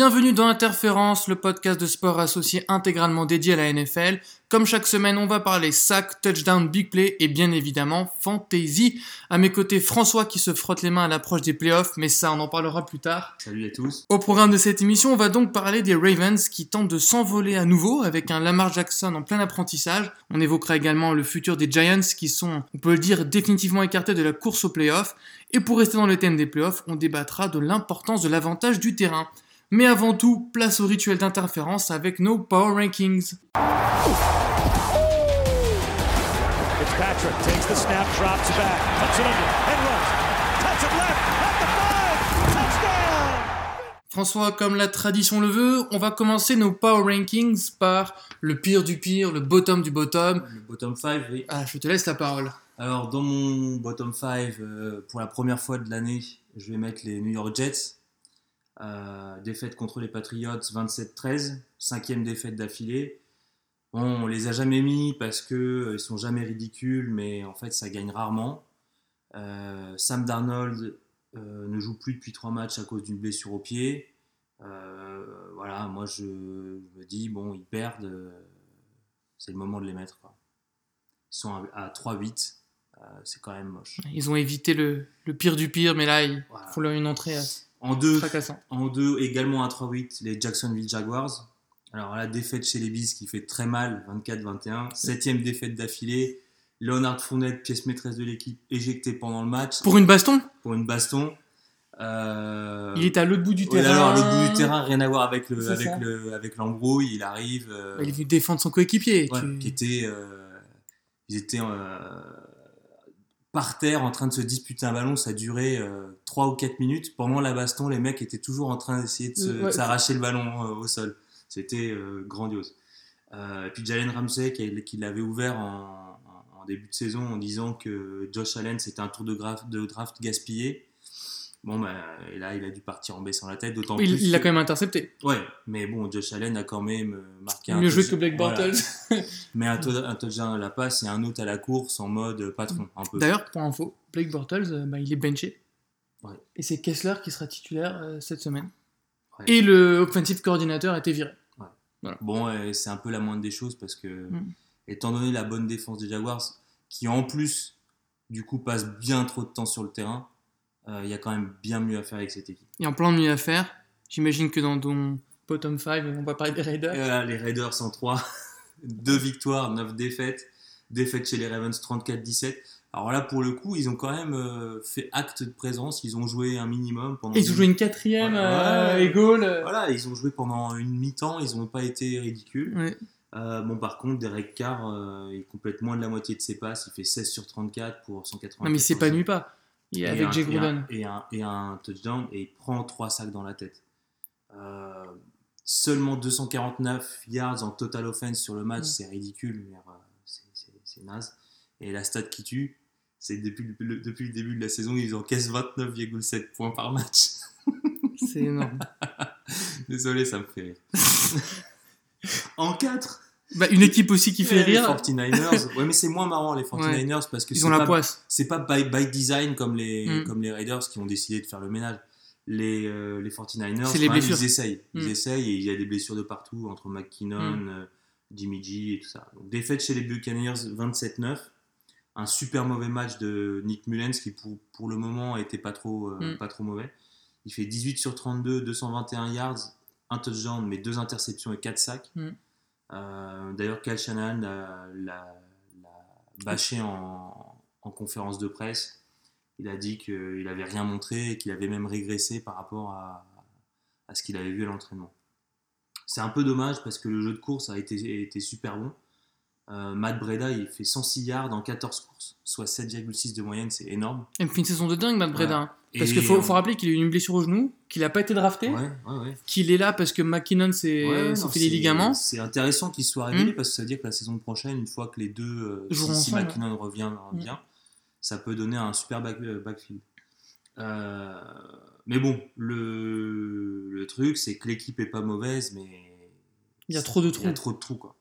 Bienvenue dans Interférence, le podcast de sport associé intégralement dédié à la NFL. Comme chaque semaine, on va parler sac, touchdown, big play et bien évidemment fantasy. À mes côtés, François qui se frotte les mains à l'approche des playoffs, mais ça, on en parlera plus tard. Salut à tous. Au programme de cette émission, on va donc parler des Ravens qui tentent de s'envoler à nouveau avec un Lamar Jackson en plein apprentissage. On évoquera également le futur des Giants qui sont, on peut le dire, définitivement écartés de la course aux playoffs. Et pour rester dans le thème des playoffs, on débattra de l'importance de l'avantage du terrain. Mais avant tout, place au rituel d'interférence avec nos Power Rankings. Fitzpatrick takes the snap, drops back, puts it under, and runs. Cuts it left, at the five, touchdown! François, comme la tradition le veut, on va commencer nos Power Rankings par le pire du pire, le bottom du bottom. Le bottom 5, oui. Ah, je te laisse la parole. Alors, dans mon bottom 5, pour la première fois de l'année, je vais mettre les New York Jets. Euh, défaite contre les Patriots 27-13, cinquième défaite d'affilée. Bon, on les a jamais mis parce que euh, ils sont jamais ridicules, mais en fait ça gagne rarement. Euh, Sam Darnold ne joue plus depuis trois matchs à cause d'une blessure au pied. Euh, voilà, moi je, je me dis bon, ils perdent, euh, c'est le moment de les mettre. quoi. Ils sont à, à 3-8, euh, c'est quand même moche. Ils ont évité le, le pire du pire, mais là, il Voilà. faut leur une entrée En deux. En deux, également à 3-8, les Jacksonville Jaguars. Alors la défaite chez les Bees qui fait très mal, 24-21. Septième défaite d'affilée. Leonard Fournette, pièce maîtresse de l'équipe, éjecté pendant le match Pour une baston, pour une baston. Euh, il est à l'autre bout du ouais, terrain. alors, le bout du terrain, rien à voir avec le avec ça. le avec l'embrouille. Il arrive. euh, Il est venu défendre son coéquipier. ouais, Tu- qui était, euh, ils étaient par terre en train de se disputer un ballon. Ça durait euh, 3 ou 4 minutes. Pendant la baston, les mecs étaient toujours en train d'essayer de ouais. de s'arracher le ballon euh, au sol. C'était euh, grandiose. Euh, et puis Jalen Ramsey qui, qui l'avait ouvert en, en- en début de saison en disant que Josh Allen c'était un tour de, graf- de draft gaspillé. Bon, bah, et là, il a dû partir en baissant la tête, d'autant plus. il l'a que- quand même intercepté. Ouais, mais bon, Josh Allen a quand même euh, marqué un Mieux joué que Blake voilà. Bortles. Mais un, tou- un touchdown à la passe et un autre à la course en mode patron, un peu. D'ailleurs, pour info, Blake Bortles, euh, bah, il est benché. Ouais. Et c'est Kessler qui sera titulaire euh, cette semaine. Ouais. Et le offensive coordinateur a été viré. Bon, ouais, c'est un peu la moindre des choses parce que, Mm. étant donné la bonne défense des Jaguars, qui en plus, du coup, passe bien trop de temps sur le terrain, euh, il y a quand même bien mieux à faire avec cette équipe. Il y a plein de mieux à faire. J'imagine que dans ton bottom 5, on va parler des Raiders. Voilà, les Raiders en 3, 2 victoires, 9 défaites. Défaite chez les Ravens 34-17. Alors là, pour le coup, ils ont quand même euh, fait acte de présence. Ils ont joué un minimum pendant. Ils ont joué une quatrième euh, et goal. euh, Voilà, ils ont joué pendant une mi-temps. Ils n'ont pas été ridicules. ouais. Euh, bon, par contre, Derek Carr, euh, il complète moins de la moitié de ses passes. Il fait 16 sur 34 pour 180. Non, mais il s'épanouit pas. Il avec Jay Gruden. Et un, et un touchdown et il prend 3 sacs dans la tête. Euh, seulement 249 yards en total offense sur le match, Mm. c'est ridicule. mais, euh, c'est- naze. Et la stat qui tue, c'est depuis, le- depuis le début de la saison, ils encaissent 29,7 points par match. C'est énorme. Désolé, ça me fait rire. en 4 bah, une équipe aussi qui fait Les rire. 49ers. Ouais, mais c'est moins marrant les 49ers parce que Ils c'est ont la pas, poisse. c'est pas by, by design comme les, Mm. comme les Raiders qui ont décidé de faire le ménage. Les, euh, les 49ers, C'est les quand même, blessures. ils essayent. Ils Mm. essayent et il y a des blessures de partout entre McKinnon, euh, Jimmy G et tout ça. Donc, défaite chez les Buccaneers 27-9. Un super mauvais match de Nick Mullens qui pour, pour le moment était pas trop, euh, Mm. pas trop mauvais. Il fait 18 sur 32, 221 yards, un touchdown mais deux interceptions et 4 sacs. Euh, D'ailleurs, Cal Shanahan l'a bâché en, en conférence de presse. Il a dit qu'il n'avait rien montré et qu'il avait même régressé par rapport à, ce qu'il avait vu à l'entraînement. C'est un peu dommage parce que le jeu de course a été super bon. Euh, Matt Breda, il fait 106 yards en 14 courses, soit 7,6 de moyenne, c'est énorme. Il me fait une saison de dingue, Matt Breda. Parce qu'il faut, on- faut rappeler qu'il a eu une blessure au genou, qu'il n'a pas été drafté, Ouais, ouais, ouais. qu'il est là parce que McKinnon s'est fait c'est- ligaments. C'est intéressant qu'il soit révélé Mm. parce que ça veut dire que la saison prochaine, une fois que les deux, euh, si, si McKinnon revient Mm. bien, ça peut donner un super back- euh, backfield. Euh, mais bon, le, le truc, c'est que l'équipe est pas mauvaise, mais Il y a trop de Il y a trous. trop de trous, quoi.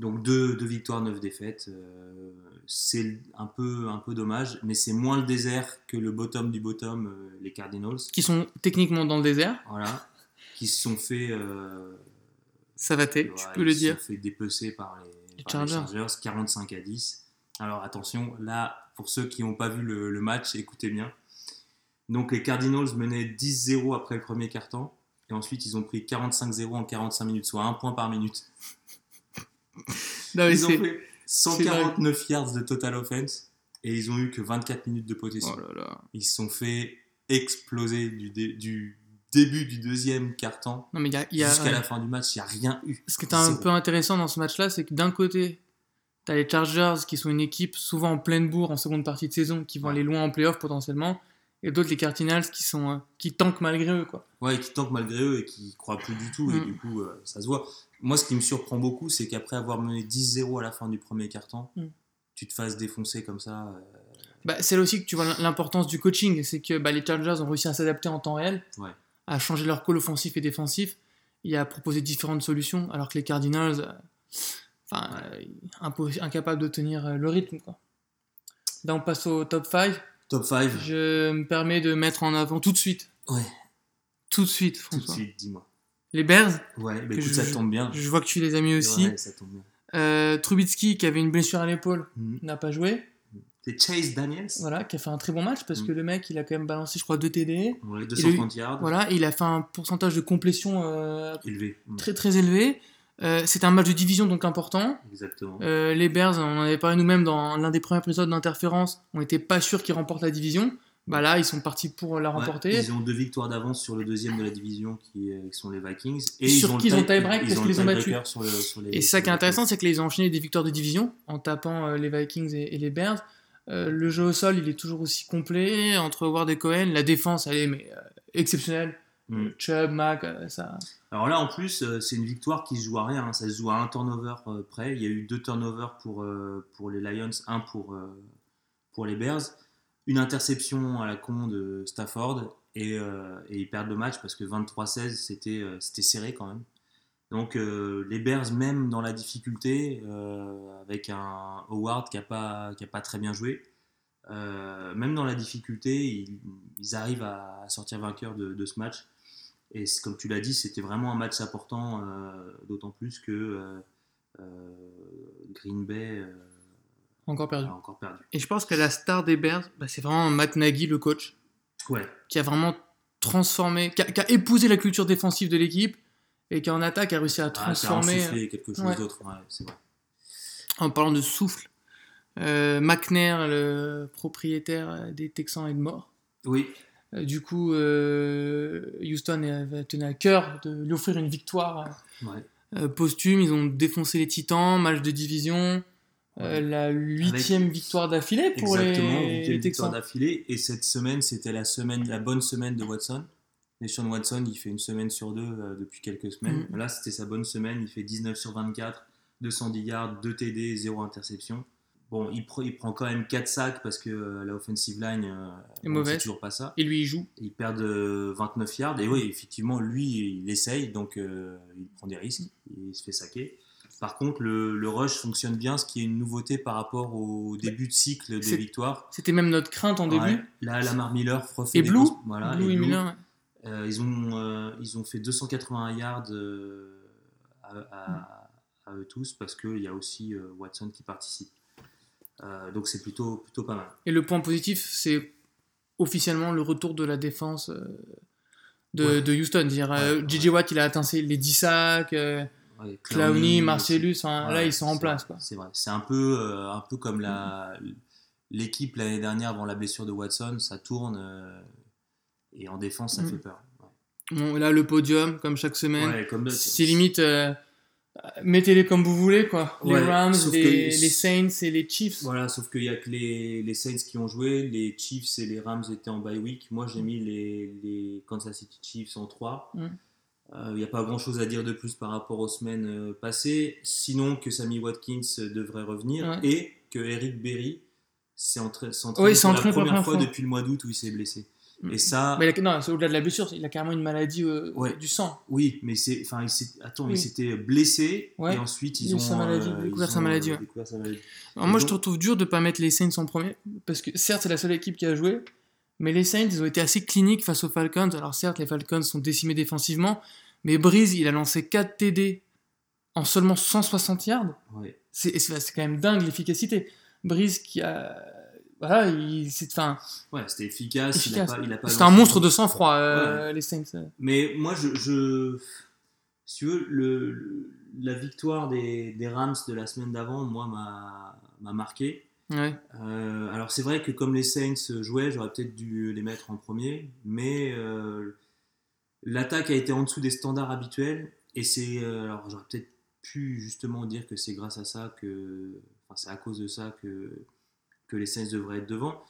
Donc deux, deux victoires, neuf défaites. euh, c'est un peu, un peu dommage, mais c'est moins le désert que le bottom du bottom, euh, les Cardinals. Qui sont techniquement dans le désert. Voilà. qui se sont fait. euh, Savaté, tu peux le ils se dire. sont fait dépecer par les, Les par les Chargers. Chargers, 45 à 10. Alors attention, là, pour ceux qui n'ont pas vu le, le match, écoutez bien. Donc les Cardinals menaient 10-0 après le premier quart-temps. Et ensuite, ils ont pris 45-0 en 45 minutes, soit un point par minute. Non, mais Ils ont fait 149 yards de total offense et ils ont eu que 24 minutes de possession. Oh là là. Ils se sont fait exploser du, dé- du début du deuxième quart-temps jusqu'à la fin du match. Il n'y a rien eu. Ce qui est un peu intéressant dans ce match-là, c'est que d'un côté, tu as les Chargers qui sont une équipe souvent en pleine bourre en seconde partie de saison, qui vont Ouais. aller loin en playoff potentiellement, et d'autres les Cardinals qui sont euh, qui tankent malgré eux quoi. Ouais, qui tankent malgré eux et qui croient plus du tout. Et Mm. du coup, euh, ça se voit. Moi, ce qui me surprend beaucoup, c'est qu'après avoir mené 10-0 à la fin du premier quart-temps, Mm. tu te fasses défoncer comme ça. euh, Bah, c'est là aussi que tu vois l'importance du coaching, c'est que bah, les Chargers ont réussi à s'adapter en temps réel, Ouais. à changer leur call offensif et défensif, et à proposer différentes solutions, alors que les Cardinals, euh, enfin, impo- incapables de tenir le rythme quoi. Là, on passe au top 5. Top 5, Je me permets de mettre en avant tout de suite, ouais, tout de suite, tout de François. suite, dis-moi. Les Bears, Ouais, mais Que écoute, je- ça tombe bien. je vois que tu les as mis aussi. Ouais, ça tombe bien. Euh, Trubitsky, qui avait une blessure à l'épaule, Mhm. n'a pas joué. C'est Chase Daniels, Voilà, qui a fait un très bon match parce Mm. que le mec, il a quand même balancé, je crois, 2 TD. Ouais, 230 yards, Voilà, il a fait un pourcentage de complétion euh, élevé. Mm, très très élevé. Euh, c'est un match de division donc important. Exactement. Euh, les Bears, on en avait parlé nous-mêmes dans l'un des premiers épisodes d'Interférence, on n'était pas sûr qu'ils remportent la division. Bah là, ils sont partis pour la Ouais, remporter. ils ont deux victoires d'avance sur le deuxième de la division qui, euh, qui sont les Vikings. Et Sur qui ils ont tie- tie-break parce qu'ils les ont battus. sur le- sur les- Et ça qui est intéressant, c'est qu'ils ont enchaîné des victoires de division en tapant les Vikings et, et les Bears. Le jeu au sol, il est toujours aussi complet entre Ward et Cohen. La défense, elle est mais, exceptionnelle. Mm. Chubb, Mac, euh, ça. Alors là, en plus, euh, c'est une victoire qui se joue à rien. hein. Ça se joue à un turnover euh, près. Il y a eu deux turnovers pour, euh, pour les Lions, un pour, pour les Bears. Une interception à la con de Stafford. Et, et ils perdent le match parce que 23-16, c'était c'était serré quand même. Donc euh, les Bears, même dans la difficulté, euh, avec un Howard qui n'a pas, qui a pas très bien joué, euh, même dans la difficulté, ils, ils arrivent à sortir vainqueurs de, de ce match. Et comme tu l'as dit, c'était vraiment un match important, euh, d'autant plus que euh, euh, Green Bay Encore perdu. a encore perdu. Et je pense que la star des Bears, bah, c'est vraiment Matt Nagy, le coach, Ouais, qui a vraiment transformé, qui a, qui a épousé la culture défensive de l'équipe et qui en attaque a réussi à Ah, transformer. insufflé quelque chose ouais. d'autre, ouais, c'est vrai. en parlant de souffle, euh, McNair, le propriétaire des Texans, est mort. Oui, du coup, euh, Houston tenu à cœur de lui offrir une victoire ouais. euh, posthume. Ils ont défoncé les Titans, match de division. Euh, Ouais. la huitième victoire d'affilée pour exactement, les, huitième les Texans. d'affilée. Et cette semaine, c'était la semaine, la bonne semaine de Watson. Et Sean Watson, il fait une semaine sur deux euh, depuis quelques semaines. Mm. Là, c'était sa bonne semaine. Il fait 19 sur 24, 210 yards, 2 TD, 0 interception. Bon, il, pr- il prend quand même 4 sacs parce que euh, la offensive line, euh, Est mauvaise. c'est toujours pas ça. Et lui, il joue. Ils perdent euh, 29 yards. Et oui, effectivement, lui, il essaye, donc euh, il prend des risques, il se fait saquer. Par contre, le, le rush fonctionne bien, ce qui est une nouveauté par rapport au début de cycle des victoires. C'était même notre crainte en début. Ouais. Là, Lamar Miller refait Et des Blue, grosses- voilà, Blue et et Blue. Miller, ouais. Euh, ils, ont, ils ont fait 281 yards à, à- à eux tous parce qu'il y a aussi Watson qui participe. Euh, donc c'est plutôt, plutôt pas mal. Et le point positif, c'est officiellement le retour de la défense euh, de, Ouais. de Houston. Dire, euh, Ouais, JJ Watt, il a atteint les 10 sacs. Clowney. Marcellus, là ils sont en place. C'est vrai. C'est un peu, un peu comme la, l'équipe l'année dernière avant la blessure de Watson, ça tourne euh, et en défense ça Mm. fait peur. Bon, là, le podium, comme chaque semaine, Ouais, c'est limite. euh, Mettez-les comme vous voulez, quoi. Les Ouais, Rams, les, que- les Saints et les Chiefs. Voilà, sauf qu'il n'y a que les, les Saints qui ont joué, les Chiefs et les Rams étaient en bye week. Moi, j'ai mis les, les Kansas City Chiefs en 3. Mm. Il n'y a pas grand chose à dire de plus par rapport aux semaines euh, passées, sinon que Sammy Watkins euh, devrait revenir Ouais. et que Eric Berry s'est entra- s'est Oui, entraîné s'est pour la première première fois fois. depuis le mois d'août où il s'est blessé. Mm. Et ça, Mais il a- non, c'est au-delà de la blessure, il a carrément une maladie euh, Ouais. du sang. oui, mais c'est, enfin, il attends, Oui. il s'était blessé Ouais. et ensuite ils ont sa maladie, euh, découvert ils sa ont, maladie, ouais. découvert sa maladie. Alors moi, je donc- trouve dur de pas mettre les Saints en premier, parce que certes, c'est la seule équipe qui a joué, mais les Saints, ils ont été assez cliniques face aux Falcons. Alors certes, les Falcons sont décimés défensivement, Mais Breeze, il a lancé 4 TD en seulement 160 yards. C'est quand même dingue l'efficacité. Breeze qui a. Voilà, il, c'est, enfin, Ouais, c'était efficace. efficace. Il a pas, il a C'était un monstre de sang-froid, euh, les Saints. Mais moi, je, je si tu veux, le, le- la victoire des, des Rams de la semaine d'avant, moi, m'a m'a marqué. Ouais. Euh, alors c'est vrai que comme les Saints jouaient, j'aurais peut-être dû les mettre en premier, mais euh, l'attaque a été en dessous des standards habituels et c'est euh, alors j'aurais peut-être pu justement dire que c'est grâce à ça que, enfin c'est à cause de ça que que les Saints devraient être devant.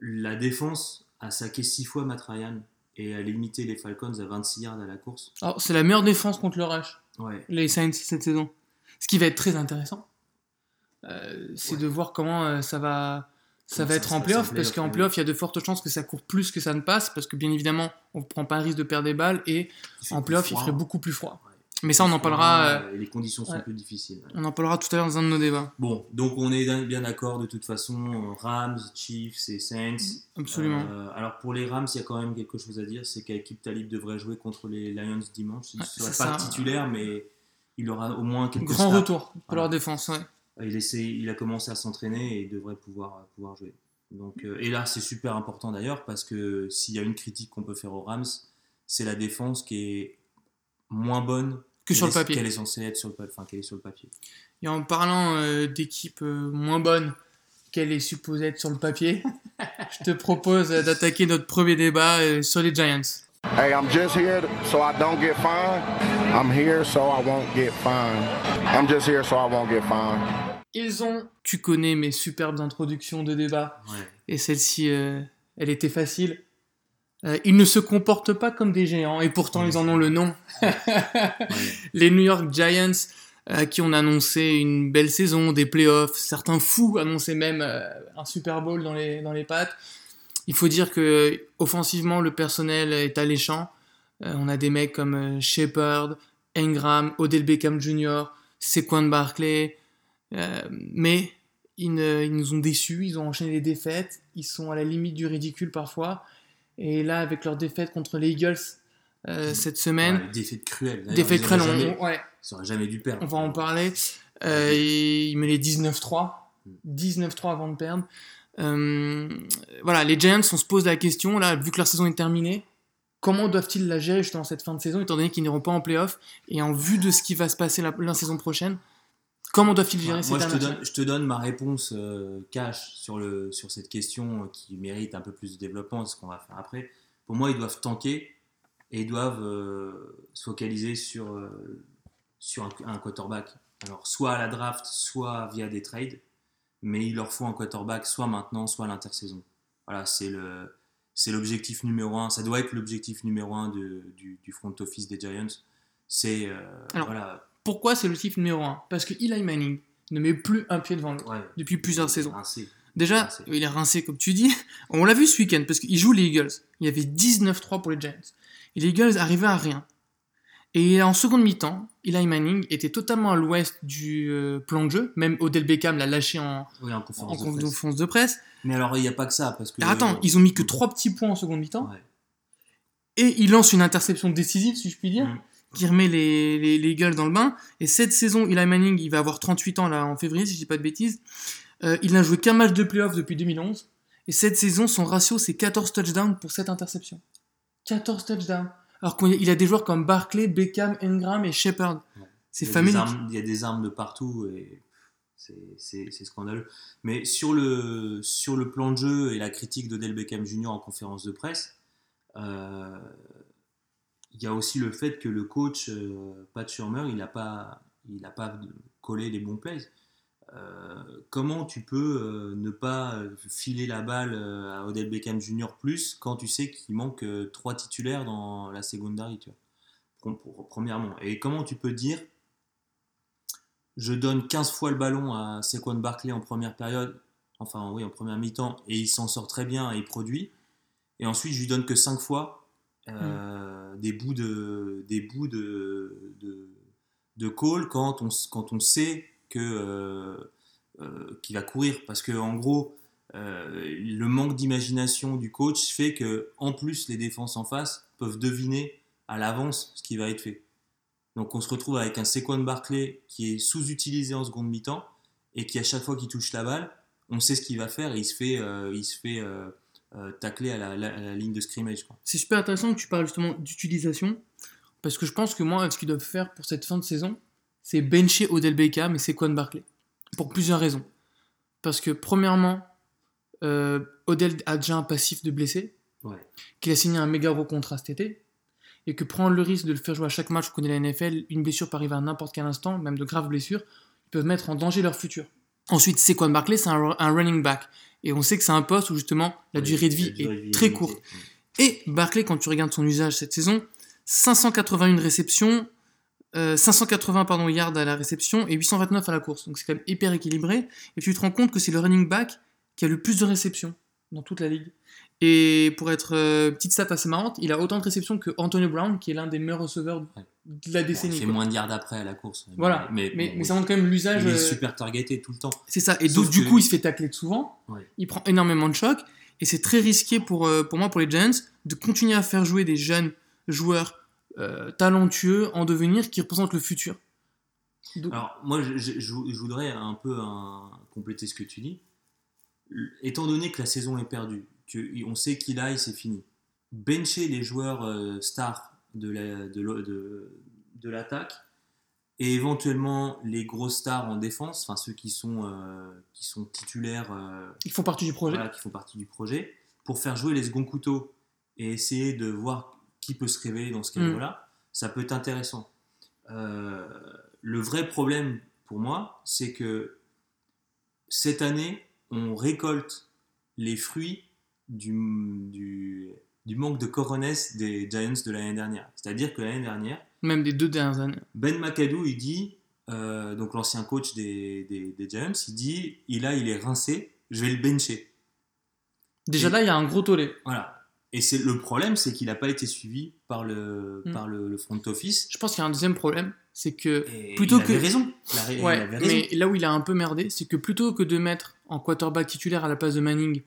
La défense a saqué six fois Matt Ryan et a limité les Falcons à 26 yards à la course. Alors, c'est la meilleure défense contre le rush, Ouais. les Saints, cette saison. Ce qui va être très intéressant, euh, c'est Ouais. de voir comment euh, ça va, ça va ça être en playoff, parce qu'en playoff, il y a de fortes chances que ça court plus que ça ne passe, parce que bien évidemment, on ne prend pas un risque de perdre des balles, et en playoff, il ferait beaucoup plus froid. Ouais. Mais ça, on en parlera, euh, Euh, Les conditions sont ouais. plus difficiles. ouais. on en parlera tout à l'heure dans un de nos débats. Bon, donc on est bien d'accord de toute façon, Rams, Chiefs et Saints. Absolument. Euh, alors pour les Rams, il y a quand même quelque chose à dire, c'est qu'Akip Talib devrait jouer contre les Lions dimanche. Il ne Ouais, serait c'est pas ça. titulaire, mais il aura au moins quelques Grand snaps. retour pour Voilà. leur défense, ouais. Il, essaie- il a commencé à s'entraîner et il devrait pouvoir, pouvoir jouer. Donc, euh, et là, c'est super important d'ailleurs parce que s'il y a une critique qu'on peut faire aux Rams, c'est la défense qui est moins bonne Que sur le papier. qu'elle est censée être sur le, enfin, qu'elle est sur le papier. Et en parlant euh, d'équipes euh, moins bonnes qu'elle est supposée être sur le papier, je te propose euh, d'attaquer notre premier débat euh, sur les Giants. Hey, I'm just here so I don't get fined. I'm here so I won't get fined. I'm just here so I won't get fined. Ils ont, tu connais mes superbes introductions de débat, Ouais. et celle-ci, euh, elle était facile. Euh, ils ne se comportent pas comme des géants, et pourtant ils en ont le nom. les New York Giants, à qui on a annoncé une belle saison, des playoffs, certains fous annonçaient même euh, un Super Bowl dans les, dans les pattes. Il faut dire que offensivement, le personnel est alléchant. Euh, on a des mecs comme euh, Shepard, Engram, Odell Beckham Jr., Saquon Barkley, euh, mais ils, ils nous ont déçus, ils ont enchaîné les défaites, ils sont à la limite du ridicule parfois. Et là, avec leur défaite contre les Eagles euh, cette semaine, Ouais, défaite cruelle. Défaite cruelle, jamais- on- ouais, Ils auraient jamais dû perdre. on va en parler. Euh, et il met les 19-3. 19-3 avant de perdre. Euh, voilà, les Giants, on se pose la question, là, vu que leur saison est terminée, comment doivent-ils la gérer justement cette fin de saison, étant donné qu'ils n'iront pas en playoff, et en vue de ce qui va se passer la, la saison prochaine, comment doivent-ils gérer Moi, cette je te, dernière donne, je te donne ma réponse euh, cash sur, le, sur cette question euh, qui mérite un peu plus de développement, ce qu'on va faire après. Pour moi, ils doivent tanker et ils doivent euh, se focaliser sur, euh, sur un, un quarterback. Alors, soit à la draft, soit via des trades, mais il leur faut un quarterback soit maintenant, soit à l'intersaison. Voilà, c'est le. C'est l'objectif numéro un. Ça doit être l'objectif numéro un de- du, du front office des Giants. C'est voilà. Pourquoi c'est le chiffre numéro 1 Parce que Eli Manning ne met plus un pied devant l'autre Ouais, depuis plusieurs saisons. rincé. Déjà, Rincé. il est rincé, comme tu dis. On l'a vu ce week-end, parce qu'il joue les Eagles. Il y avait 19-3 pour les Giants. Et les Eagles arrivaient à rien. Et en seconde mi-temps, Eli Manning était totalement à l'ouest du euh, plan de jeu. Même Odell Beckham l'a lâché en, Oui, en en conférence de presse. conférence de presse. Mais alors, il n'y a pas que ça, parce que... Attends, ils ont mis que 3 petits points en seconde mi-temps. Ouais. Et il lance une interception décisive, si je puis dire, Mm. Qui remet les, les, les Eagles dans le bain. Et cette saison, Eli Manning, il va avoir 38 ans là en février, si je dis pas de bêtises. Euh, il n'a joué qu'un match de playoff depuis 2011. Et cette saison, son ratio, c'est 14 touchdowns pour cette interception. 14 touchdowns. Alors qu'il a des joueurs comme Barkley, Beckham, Engram et Shepard. Ouais. C'est familier. Il y a des armes de partout et c'est- scandaleux. Mais sur le, sur le plan de jeu et la critique d'Odell Beckham Jr. en conférence de presse, euh, il y a aussi le fait que le coach euh, Pat Shurmur, il n'a pas, il pas collé les bons plays. Euh, comment tu peux euh, ne pas filer la balle à Odell Beckham Jr. plus quand tu sais qu'il manque trois titulaires dans la secondary tu Premièrement. Et comment tu peux dire je donne 15 fois le ballon à Saquon Barkley en première période, enfin oui, en première mi-temps, et il s'en sort très bien et il produit. Et ensuite, je lui donne que 5 fois euh, des bouts de, des bouts de, de, call quand on, quand on sait que, euh, euh, qu'il va courir. Parce que en gros, le manque d'imagination du coach fait que en plus, les défenses en face peuvent deviner à l'avance ce qui va être fait. Donc on se retrouve avec un Saquon Barclay qui est sous-utilisé en seconde mi-temps et qui à chaque fois qu'il touche la balle, on sait ce qu'il va faire et il se fait, il se fait tacler à la, la- à la ligne de scrimmage. C'est super intéressant que tu parles justement d'utilisation, parce que je pense que moi, ce qu'ils doivent faire pour cette fin de saison, c'est bencher Odell Beckham et Saquon Barkley. Pour plusieurs raisons. Parce que, premièrement, euh, Odell a déjà un passif de blessé, Ouais. qu'il a signé un méga gros contrat cet été, et que prendre le risque de le faire jouer à chaque match, on connaît la NFL, une blessure peut arriver à n'importe quel instant, même de graves blessures, ils peuvent mettre en danger leur futur. Ensuite, Saquon Barkley, c'est un, un running back. Et on sait que c'est un poste où justement la durée de vie de est vie très courte. Et Barclay, quand tu regardes son usage cette saison, 581 réceptions, euh, 580 pardon, yards à la réception et 829 à la course. Donc c'est quand même hyper équilibré. Et tu te rends compte que c'est le running back qui a le plus de réceptions dans toute la ligue. Et pour être euh, petite stat assez marrante, il a autant de réceptions que Antonio Brown, qui est l'un des meilleurs receveurs. De la décennie. il fait quoi. moins de yards après à la course. Voilà. mais, Mais, bon, mais oui. ça montre quand même l'usage. il est euh, super targeté tout le temps. C'est ça. Et donc, du coup, il se fait tacler souvent. Ouais. Il prend énormément de chocs. Et c'est très risqué pour, euh, pour moi, pour les Giants, de continuer à faire jouer des jeunes joueurs euh, talentueux en devenir qui représentent le futur. Donc- Alors, moi, je, je- je vou- je voudrais un peu un- compléter ce que tu dis. Étant donné que la saison est perdue, que on sait qu'il a, c'est fini. Bencher les joueurs euh, stars de la- de de- de l'attaque et éventuellement les grosses stars en défense, enfin ceux qui sont, euh, qui sont titulaires, euh, ils font partie du projet. voilà, qui font partie du projet, pour faire jouer les seconds couteaux et essayer de voir qui peut se révéler dans ce Mm. cas-là, ça peut être intéressant. Euh, le vrai problème pour moi, c'est que cette année, on récolte les fruits du, du, du manque de coronesse des Giants de l'année dernière. C'est-à-dire que l'année dernière, Même des deux dernières années. Ben McAdoo, il dit, euh, donc l'ancien coach des, des, des Giants, il dit, il a, il est rincé, je vais le bencher. Déjà Et- là, il y a un gros tollé. Voilà. Et c'est le problème, c'est qu'il n'a pas été suivi par le, Mm. par le, le front office. Je pense qu'il y a un deuxième problème, c'est que Et Plutôt il avait que- raison. Il, a- il Ouais, avait raison. mais là où il a un peu merdé, c'est que plutôt que de mettre en quarterback titulaire à la place de Manning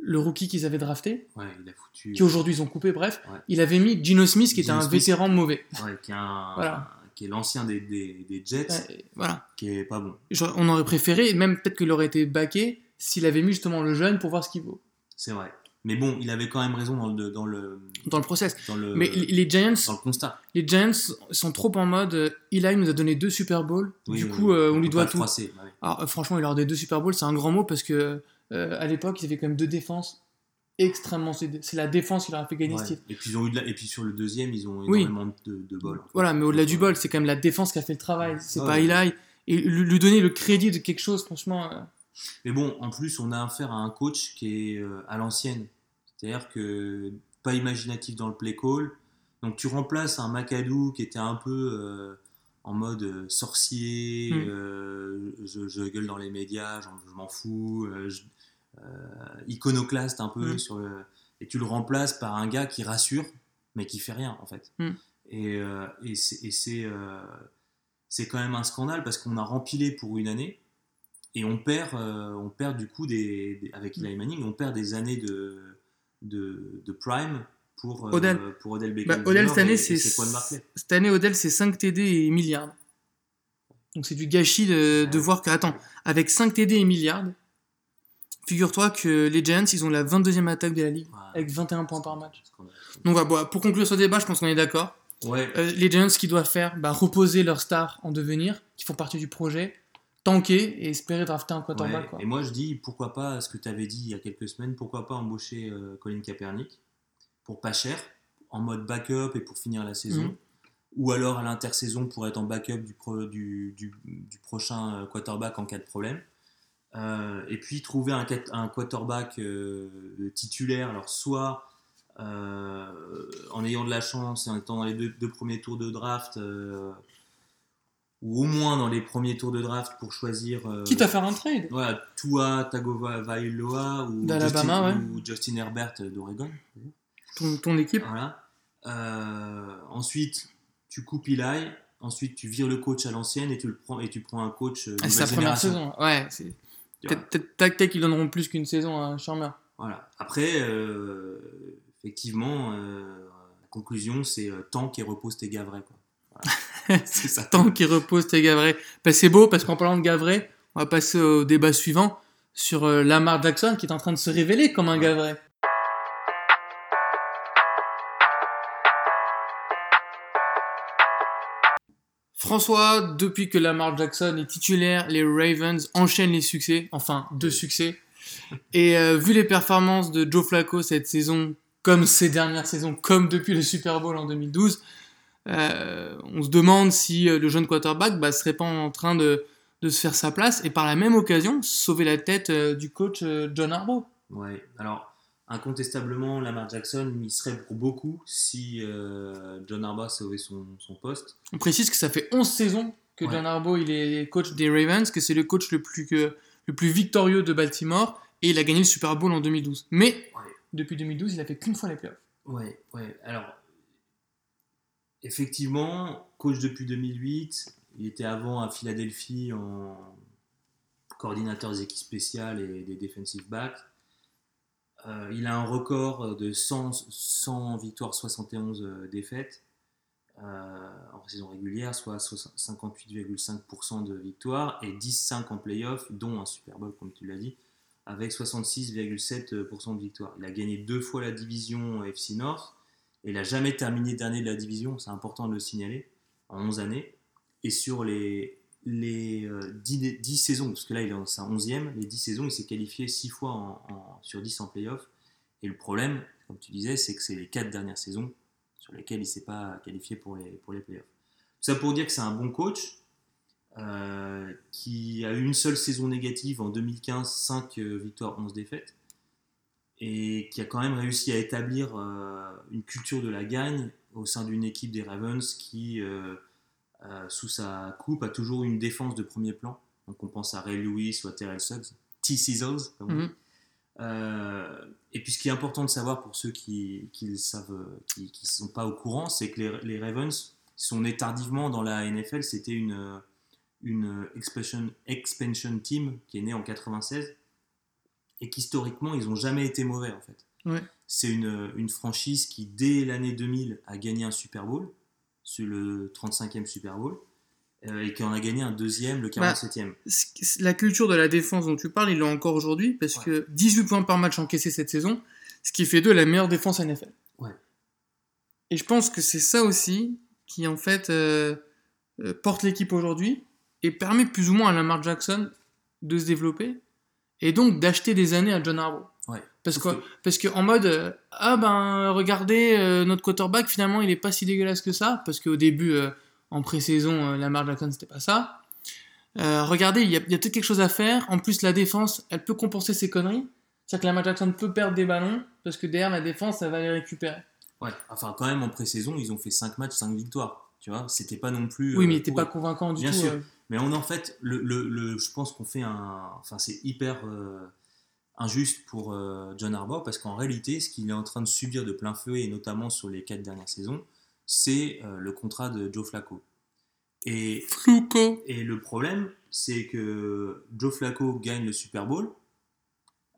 le rookie qu'ils avaient drafté, Ouais, il a foutu. qui aujourd'hui ils ont coupé, bref, Ouais. il avait mis Gino Smith qui était un Smith. vétéran mauvais. Ouais, qui, est un- Voilà. qui est l'ancien des, des, des Jets, voilà. qui est pas bon. Genre, on aurait préféré, même peut-être qu'il aurait été baqué s'il avait mis justement le jeune pour voir ce qu'il vaut C'est vrai. Mais bon, il avait quand même raison dans le, dans le, dans le process. dans le, Mais les Giants, dans le constat. les Giants sont trop en mode euh, Eli nous a donné deux Super Bowls, Oui, du oui, coup euh, on lui doit tout. froisser, ouais. Alors euh, franchement, il leur des deux Super Bowls, c'est un grand mot parce que euh, à l'époque ils avaient quand même deux défenses extrêmement. C'est la défense qui leur a fait gagner Ouais. ce titre. Et puis ils ont eu de la- et puis sur le deuxième, ils ont Oui. énormément de, de bol. Voilà, mais au-delà du bol, c'est quand même la défense qui a fait le travail. C'est pas ouais. Eli. Et lui donner le crédit de quelque chose, franchement. euh, Mais bon, en plus, on a affaire à un coach qui est euh, à l'ancienne. C'est-à-dire que pas imaginatif dans le play call. Donc tu remplaces un McAdoo qui était un peu euh, en mode euh, sorcier, Mm. euh, je, je gueule dans les médias, je m'en fous, je- iconoclaste un peu. Mm. Sur le- et tu le remplaces par un gars qui rassure, mais qui fait rien en fait. Mm. Et, euh, et c'est et c'est, euh, c'est quand même un scandale parce qu'on a rempilé pour une année et on perd, euh, on perd du coup des, des- avec Eli Manning, on perd des années de, de, de prime pour euh, Odell. pour Odell Bah, Beckham. Odell Jr. cette année, c'est cette année Odell c'est 5 TD et milliards. Donc c'est du gâchis de, voir que attends, avec 5 TD et milliards, figure-toi que les Giants, ils ont la 22e attaque de la ligue avec 21 points par match. Donc voilà, bon, pour conclure ce débat, je pense qu'on est d'accord. Ouais, Euh, les Giants, ce qu'ils doivent faire, bah, reposer leurs stars en devenir, qui font partie du projet, tanker et espérer drafter un quarterback. ouais. quoi. Et moi je dis pourquoi pas ce que tu avais dit il y a quelques semaines, pourquoi pas embaucher euh, Colin Kaepernick pour pas cher, en mode backup et pour finir la saison. Mhm. Ou alors à l'intersaison pour être en backup du, pro- du, du, du prochain euh, quarterback en cas de problème. Euh, et puis trouver un, un quarterback euh, titulaire, alors soit euh, en ayant de la chance et en étant dans les deux, deux premiers tours de draft, ou au moins dans les premiers tours de draft pour choisir Quitte à faire un trade. voilà, Tua Tagovailoa ou, Justin, ou Justin Herbert d'Oregon. Ton, ton équipe. Voilà. Ensuite, tu coupes Eli. Ensuite, tu vires le coach à l'ancienne et tu le prends et tu prends un coach Ah, c'est sa première saison. Ouais. Peut-être qu'ils donneront plus qu'une saison à Shermer. Voilà. Après, euh, effectivement, euh, conclusion, c'est euh, tank et repose tes. Quoi. c'est ça. Tant qu'il repose tes Gavray. Ben, c'est beau parce qu'en parlant de Gavray, on va passer au débat suivant sur Lamar Jackson qui est en train de se révéler comme un Gavray. François, depuis que Lamar Jackson est titulaire, les Ravens enchaînent les succès, enfin deux succès. Et euh, vu les performances de Joe Flacco cette saison, comme ces dernières saisons, comme depuis le Super Bowl en 2012, euh, on se demande si euh, le jeune quarterback bah, serait pas en train de, de, se faire sa place et par la même occasion sauver la tête euh, du coach John Harbaugh. Ouais, alors incontestablement, Lamar Jackson il serait pour beaucoup si John Harbaugh sauvait son, son, poste. On précise que ça fait 11 saisons que John Harbaugh il est coach des Ravens, que c'est le coach le plus, le plus victorieux de Baltimore et il a gagné le Super Bowl en 2012. Mais depuis 2012, il a fait qu'une fois les playoffs. Ouais, ouais. Alors, effectivement, coach depuis 2008. Il était avant à Philadelphie en coordinateur des équipes spéciales et des defensive backs. Euh, il a un record de 100, 100 victoires, 71 euh, défaites euh, en saison régulière, soit 58,5% de victoires et 10-5 en playoff, dont un Super Bowl, comme tu l'as dit, avec 66,7% de victoires. Il a gagné deux fois la division FC North il n'a jamais terminé dernier de la division, c'est important de le signaler, en 11 années. Et sur les, les 10, euh, saisons, parce que là il est en sa 11e, les 10 saisons, il s'est qualifié 6 fois en, sur 10 en playoff. Et le problème, comme tu disais, c'est que c'est les 4 dernières saisons sur lesquelles il ne s'est pas qualifié pour les, pour les playoffs. Ça pour dire que c'est un bon coach, euh, qui a eu une seule saison négative en 2015, 5 euh, victoires, 11 défaites et qui a quand même réussi à établir une culture de la gagne au sein d'une équipe des Ravens qui, sous sa coupe, a toujours une défense de premier plan. Donc on pense à Ray Lewis ou à Terrell Suggs, T-Sizzles, mm et puis ce qui est important de savoir pour ceux qui ne savent, qui, qui sont pas au courant, c'est que les, les, Ravens sont nés tardivement dans la NFL. C'était une, une expansion, expansion team qui est née en 96 et qu'historiquement, ils n'ont jamais été mauvais en fait. C'est une, une, franchise qui, dès l'année 2000, a gagné un Super Bowl, sur le 35e Super Bowl, euh, et qui en a gagné un deuxième, le 47e. Bah, la culture de la défense dont tu parles, il l'a encore aujourd'hui, parce que 18 points par match encaissés cette saison, ce qui fait d'eux la meilleure défense NFL. Ouais. Et je pense que c'est ça aussi qui, en fait, euh, euh, porte l'équipe aujourd'hui et permet plus ou moins à Lamar Jackson de se développer et donc d'acheter des années à John Harbaugh. Parce que, parce que en mode euh, ah ben regardez euh, notre quarterback finalement il est pas si dégueulasse que ça parce qu'au début euh, en pré-saison Lamar Jackson c'était pas ça. regardez il y a, a peut-être quelque chose à faire. En plus la défense elle peut compenser ses conneries. C'est-à-dire que Lamar Jackson peut perdre des ballons parce que derrière la défense elle va les récupérer. Ouais. Enfin quand même en pré-saison ils ont fait 5 matchs 5 victoires. Tu vois c'était pas non plus. Oui mais était pas convaincant du Bien tout. Sûr. Mais on en fait, le, le, je pense qu'on fait un. Enfin, c'est hyper euh, injuste pour euh, John Harbaugh parce qu'en réalité, ce qu'il est en train de subir de plein feu, et notamment sur les quatre dernières saisons, c'est euh, le contrat de Joe Flacco. Et, Flacco. et le problème, c'est que Joe Flacco gagne le Super Bowl.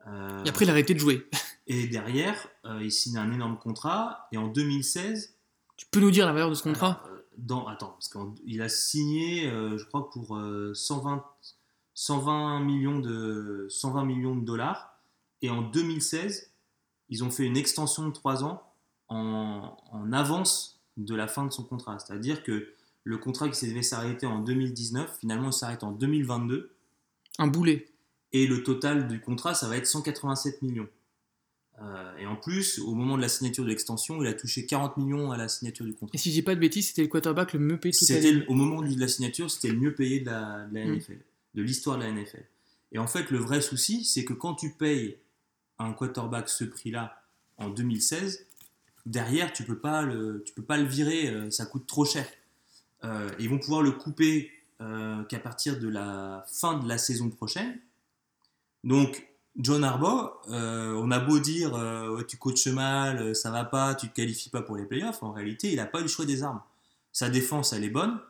et après, il a arrêté de jouer. et derrière, il signe un énorme contrat. Et en 2016. Tu peux nous dire la valeur de ce contrat? dans, attends, parce qu'il a signé, euh, je crois, pour 120, euh, 120, millions de, 120 millions de dollars. Et en 2016, ils ont fait une extension de 3 ans en, en avance de la fin de son contrat. C'est-à-dire que le contrat qui devait s'arrêter en 2019, finalement, il s'arrête en 2022. Un boulet. Et le total du contrat, ça va être 187 millions. Euh, et en plus, au moment de la signature de l'extension, il a touché 40 millions à la signature du contrat. Et si je dis pas de bêtises, c'était le quarterback le mieux payé toute l'année Au moment de la signature, c'était le mieux payé de la, de la mm. NFL, de l'histoire de la NFL. Et en fait, le vrai souci, c'est que quand tu payes un quarterback ce prix-là en 2016, derrière, tu peux pas le, peux pas le virer, euh, ça coûte trop cher. Euh, ils vont pouvoir le couper qu'à partir de la fin de la saison prochaine. Donc, John Harbaugh, euh, on a beau dire euh, tu coaches mal, euh, ça va pas, tu te qualifies pas pour les playoffs, en réalité, il n'a pas eu le choix des armes. Sa défense, elle est bonne.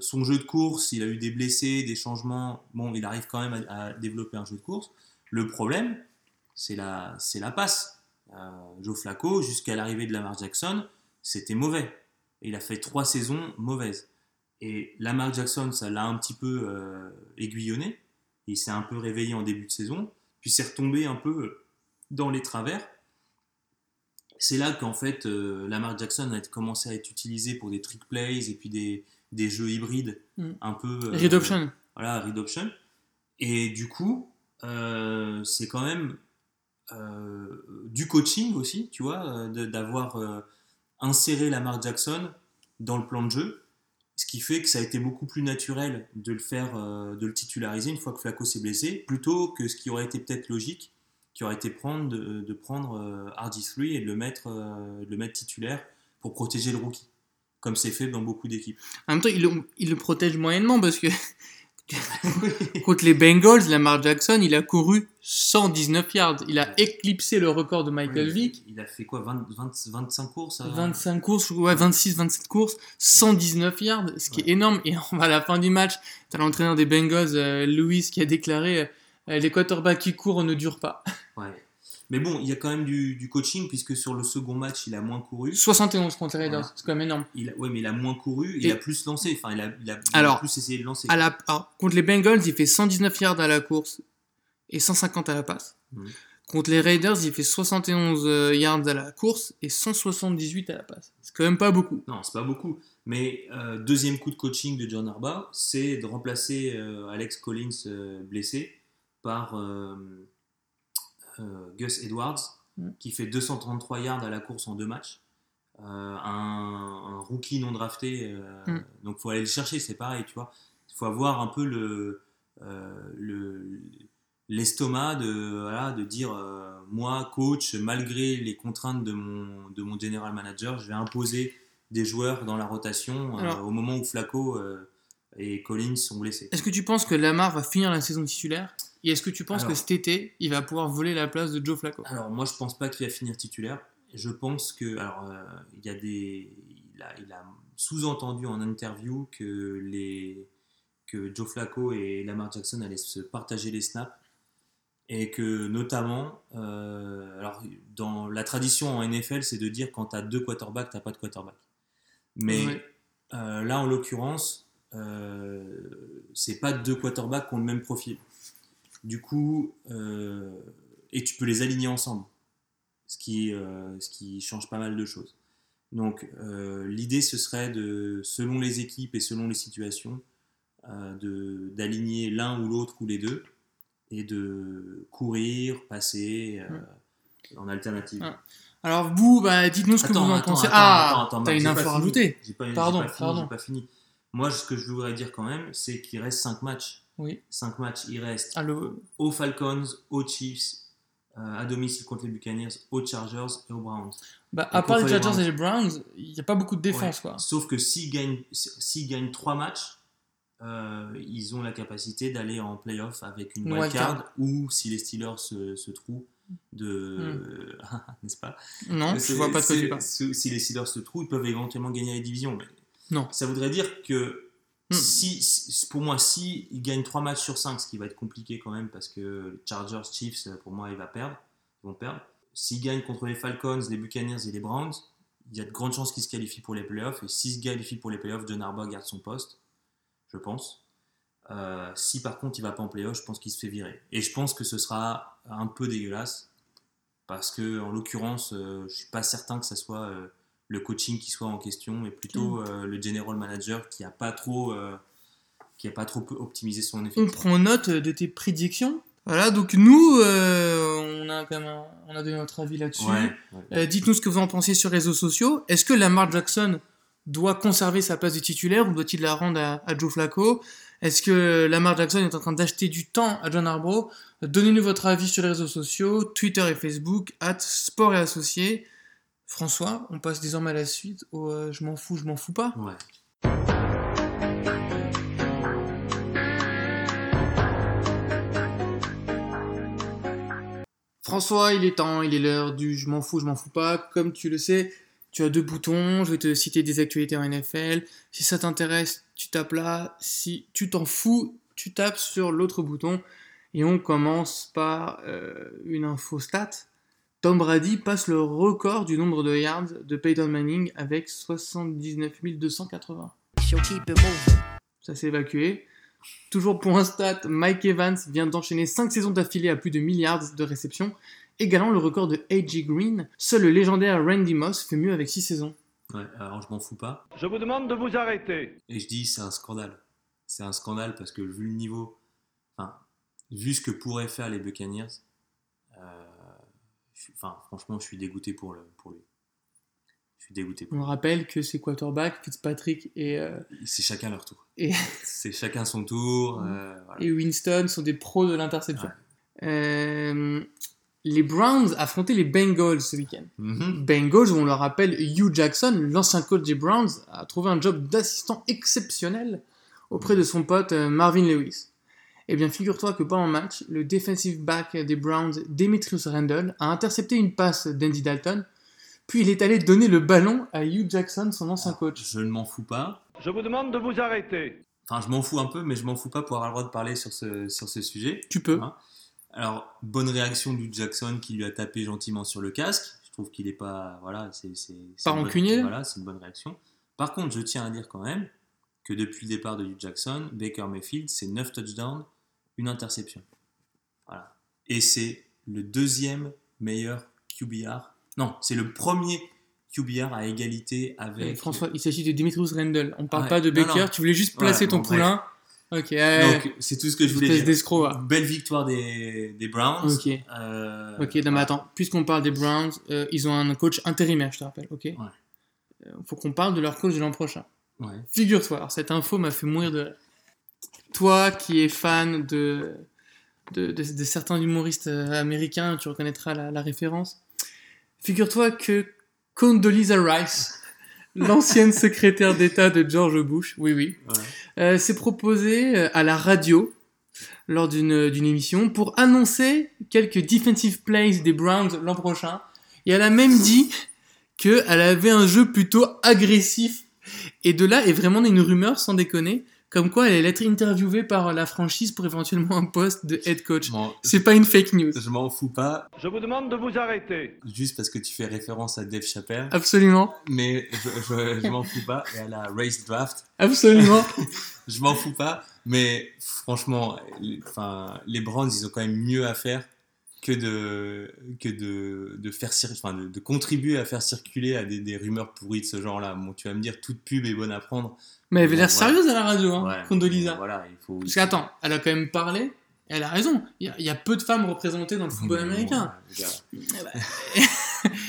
son jeu de course, il a eu des blessés, des changements. Bon, il arrive quand même à, développer un jeu de course. Le problème, c'est la, c'est la passe. euh, Joe Flacco, jusqu'à l'arrivée de Lamar Jackson, c'était mauvais. Il a fait trois saisons mauvaises. Et Lamar Jackson, ça l'a un petit peu euh, aiguillonné. Il s'est un peu réveillé en début de saison, puis s'est retombé un peu dans les travers. C'est là qu'en fait, euh, Lamar Jackson a commencé à être utilisé pour des trick plays et puis des, des jeux hybrides Mm. un peu. Read option. voilà, read option. Et du coup, euh, c'est quand même euh, du coaching aussi, tu vois, euh, d'avoir euh, inséré Lamar Jackson dans le plan de jeu, ce qui fait que ça a été beaucoup plus naturel de le faire, de le titulariser une fois que Flacco s'est blessé, plutôt que ce qui aurait été peut-être logique, qui aurait été prendre, de, prendre euh, RG3 et de le mettre, de le mettre titulaire pour protéger le rookie, comme c'est fait dans beaucoup d'équipes. En même temps, il, le- il le protège moyennement parce que contre les Bengals, Lamar Jackson, il a couru 119 yards. Il a éclipsé le record de Michael Oui, Vick. Il a fait quoi 20, 20 25 courses à- 25 courses, ouais, 26, 27 courses, 119 yards, ce qui est énorme. Et on va à la fin du match, t'as l'entraîneur des Bengals, euh, Louis, qui a déclaré euh, les quarterbacks qui courent ne durent pas. Ouais. Mais bon, il y a quand même du, du coaching puisque sur le second match, il a moins couru. 71 contre les Raiders, Voilà. c'est quand même énorme. Il ouais, mais il a moins couru, il Et- a plus lancé. Enfin, il a, il a- il a Alors, plus essayé de lancer. À la, alors, contre les Bengals, il fait 119 yards à la course et 150 à la passe. Mhm. Contre les Raiders, il fait 71 euh, yards à la course et 178 à la passe. C'est quand même pas beaucoup. Non, c'est pas beaucoup. Mais euh, deuxième coup de coaching de John Arba, c'est de remplacer euh, Alex Collins euh, blessé par Gus Edwards, Mm. qui fait 233 yards à la course en deux matchs. Euh, un, un rookie non drafté, euh, Mm. donc faut aller le chercher, c'est pareil, tu vois. Il faut avoir un peu le euh, le- l'estomac de voilà, de dire euh, moi coach malgré les contraintes de mon de mon general manager je vais imposer des joueurs dans la rotation euh, Alors- au moment où Flacco euh, et Collins sont blessés Est-ce que tu penses que Lamar va finir la saison titulaire? Et est-ce que tu penses Alors- que cet été, il va pouvoir voler la place de Joe Flacco? Alors moi je pense pas qu'il va finir titulaire. Je pense que alors euh, il y a des il a, il a sous-entendu en interview que les que Joe Flacco et Lamar Jackson allaient se partager les snaps. Et que notamment, euh, alors dans la tradition en NFL, c'est de dire quand tu as deux quarterbacks, tu pas de quarterback. Mais euh, là, en l'occurrence, euh, c'est pas deux quarterbacks qui ont le même profil. Du coup, euh, et tu peux les aligner ensemble, ce qui, euh, ce qui change pas mal de choses. Donc, euh, l'idée, ce serait de, selon les équipes et selon les situations, d'aligner l'un ou l'autre ou les deux et de courir, passer en alternative. Alors vous, bah, dites-nous ce que vous en attends, pensez. attends, ah, t'as une info à rajouter. J'ai Pardon, pas fini, pardon. j'ai pas fini. Moi, ce que je voudrais dire quand même, c'est qu'il reste 5 matchs. Oui. 5 matchs, il reste Ah, aux Falcons, aux Chiefs, euh, à domicile contre les Buccaneers, aux Chargers et aux Browns. Bah, à part les Chargers Browns. et les Browns, il n'y a pas beaucoup de défense. Ouais. Quoi. Sauf que s'ils gagnent, s'ils gagnent 3 matchs, euh, ils ont la capacité d'aller en playoff avec une wildcard wildcard. ou si les Steelers se, se trouvent de. N'est-ce pas? Non, je C'est- vois pas tu parles. Si si les Steelers se trouvent, ils peuvent éventuellement gagner la division. Mais Non. Ça voudrait dire que Hmm. si, pour moi, si ils gagnent 3 matchs sur 5, ce qui va être compliqué quand même parce que Chargers, Chiefs, pour moi, ils vont perdre. Ils vont perdre. S'ils gagnent contre les Falcons, les Buccaneers et les Browns, il y a de grandes chances qu'ils se qualifient pour les playoffs. Et s'ils se qualifient pour les playoffs, John Harbaugh garde son poste, je pense. Euh, si par contre il va pas en playoff, je pense qu'il se fait virer. Et je pense que ce sera un peu dégueulasse parce que en l'occurrence, euh, je suis pas certain que ça soit euh, le coaching qui soit en question, mais plutôt euh, le general manager qui a pas trop, euh, qui a pas trop optimisé son On effectif. prend note de tes prédictions. Voilà, donc nous, euh, on, a quand même un- on a donné notre avis là-dessus. Ouais, ouais. Euh, Dites-nous ce que vous en pensez sur les réseaux sociaux. Est-ce que Lamar Jackson doit conserver sa place de titulaire ou doit-il la rendre à, à Joe Flacco? Est-ce que Lamar Jackson est en train d'acheter du temps à John Harbaugh? Donnez-nous votre avis sur les réseaux sociaux, Twitter et Facebook, at Sport et Associés. François, on passe désormais à la suite au euh, Je m'en fous, je m'en fous pas. Ouais. François, il est temps, il est l'heure du je m'en fous, je m'en fous pas. Comme tu le sais, tu as deux boutons. Je vais te citer des actualités en NFL. Si ça t'intéresse, tu tapes là. Si tu t'en fous, tu tapes sur l'autre bouton. Et on commence par euh, une info stat. Tom Brady passe le record du nombre de yards de Peyton Manning avec 79 280. She'll keep it moving. Ça s'est évacué. Toujours pour un stat, Mike Evans vient d'enchaîner 5 saisons d'affilée à plus de milliards de réceptions, égalant le record de A.J. Green. Seul le légendaire Randy Moss fait mieux avec 6 saisons. Ouais, alors je m'en fous pas. Je vous demande de vous arrêter. Et je dis, c'est un scandale. C'est un scandale parce que vu le niveau, enfin, vu ce que pourraient faire les Buccaneers, enfin, franchement, je suis dégoûté pour, le, pour lui. Je suis dégoûté pour On rappelle que c'est quarterback, Fitzpatrick et, euh, lui. C'est chacun leur tour. Et- C'est chacun son tour. euh, voilà. et Winston sont des pros de l'interception. Euh, les Browns affrontaient les Bengals ce week-end. Mhm. Bengals, où on le rappelle, Hugh Jackson, l'ancien coach des Browns, a trouvé un job d'assistant exceptionnel auprès de son pote Marvin Lewis. Eh bien, figure-toi que pendant le match, le defensive back des Browns, Demetrius Randle, a intercepté une passe d'Andy Dalton, puis il est allé donner le ballon à Hugh Jackson, son ancien coach. Je ne m'en fous pas. Je vous demande de vous arrêter. Enfin, je m'en fous un peu, mais je m'en fous pas pour avoir le droit de parler sur ce, sur ce sujet. Tu peux. Hein. Alors, bonne réaction du Jackson qui lui a tapé gentiment sur le casque. Je trouve qu'il est pas. Voilà, c'est. Pas une bonne- rancunier, là Voilà, c'est une bonne réaction. Par contre, je tiens à dire quand même que depuis le départ de Hugh Jackson, Baker Mayfield, c'est 9 touchdowns, une interception. Voilà. Et c'est le deuxième meilleur QBR. Non, c'est le premier QBR à égalité Et avec. François, il s'agit de Demetrius Randle. On parle Ouais, pas de Baker, non. tu voulais juste placer Ouais, ton bon, bref. poulain. Ok, ouais, Donc, c'est tout ce que je voulais dire. Belle victoire des, des Browns. Ok. Euh, Ok, non mais attends, puisqu'on parle des Browns, euh, ils ont un coach intérimaire, je te rappelle, ok Euh, Faut qu'on parle de leur coach de l'an prochain. Ouais. Figure-toi, alors cette info m'a fait mourir de. Toi qui es fan de, de, de- de certains humoristes euh, américains, tu reconnaîtras la, la référence. Figure-toi que Condoleezza Rice, l'ancienne secrétaire d'État de George Bush, oui oui, Ouais. euh, s'est proposée euh, à la radio lors d'une émission pour annoncer quelques defensive plays des Browns l'an prochain. Et elle a même dit qu'elle avait un jeu plutôt agressif. Et de là est vraiment une rumeur, sans déconner, comme quoi elle allait être interviewée par la franchise pour éventuellement un poste de head coach. Bon, C'est pas une fake news. je m'en fous pas, Je vous demande de vous arrêter. juste parce que tu fais référence à Dave Chappelle, Absolument, mais je, je, je m'en fous pas. Et à la race draft, absolument. je m'en fous pas, mais franchement, les, enfin, les Browns, ils ont quand même mieux à faire que de, que de, de faire enfin, de, de contribuer à faire circuler à des, des rumeurs pourries de ce genre-là. Bon, tu vas me dire, toute pub est bonne à prendre. Mais elle avait l'air sérieuse à la radio, hein, Ouais, Condoleezza. mais Voilà, il faut. Parce qu'attends, elle a quand même parlé, elle a raison. Il y a, il y a peu de femmes représentées dans le football bon, américain.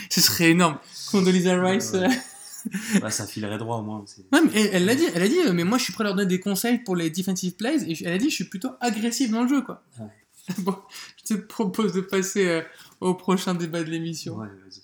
Ce serait énorme. Condoleezza Rice. Ouais. euh, bah, ça filerait droit au moins. c'est- Ouais, mais elle- l'a dit, elle a dit, euh, mais moi je suis prêt à leur donner des conseils pour les defensive plays, et elle a dit, je suis plutôt agressif dans le jeu, quoi. Ouais. bon, je te propose de passer euh, au prochain débat de l'émission. Ouais, vas-y.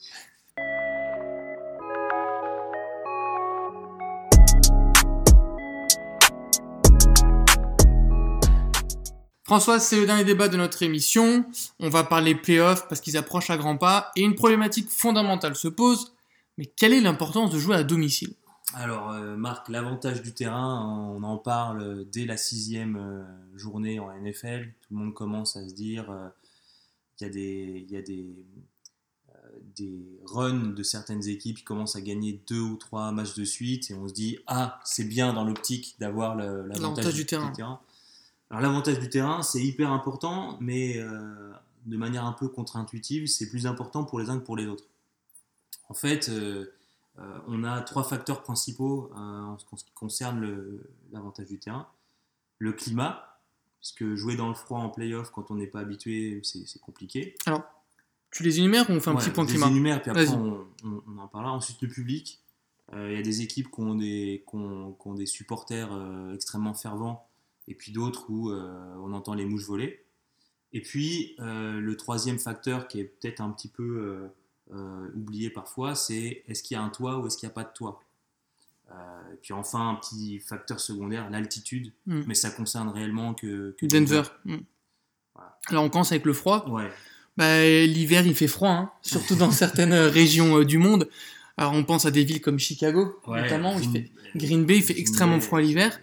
François, c'est le dernier débat de notre émission. On va parler playoffs parce qu'ils approchent à grands pas, et une problématique fondamentale se pose. Mais quelle est l'importance de jouer à domicile? Alors, euh, Marc, l'avantage du terrain, on en parle dès la sixième euh, journée en NFL. Tout le monde commence à se dire euh, qu'il y a des, il y a des, euh, des runs de certaines équipes qui commencent à gagner deux ou trois matchs de suite et on se dit ah c'est bien dans l'optique d'avoir L'avantage l'avantage du terrain. Alors l'avantage du terrain c'est hyper important mais euh, de manière un peu contre-intuitive c'est plus important pour les uns que pour les autres. En fait euh, euh, on a trois facteurs principaux en ce qui concerne l'avantage du terrain. Le climat, puisque jouer dans le froid en playoff quand on n'est pas habitué, c'est compliqué. Tu les énumères ou on fait un Ouais, petit point je les climat énumère, puis après on, on- on en parlera. Ensuite, le public. Il y a des équipes qui ont des, qui ont- qui ont des supporters extrêmement fervents, et puis d'autres où euh, on entend les mouches voler. Et puis, euh, le troisième facteur qui est peut-être un petit peu euh, oublié parfois, c'est est-ce qu'il y a un toit ou est-ce qu'il n'y a pas de toit? Et puis enfin, un petit facteur secondaire, l'altitude, Mm. mais ça concerne réellement que, que Denver. Mm. Voilà. Alors on commence avec le froid. Ouais, Bah, l'hiver, il fait froid, hein, surtout dans certaines régions du monde. Alors, on pense à des villes comme Chicago, Ouais, notamment. Il Green- fait... Green Bay, il fait Green extrêmement Bay, froid l'hiver.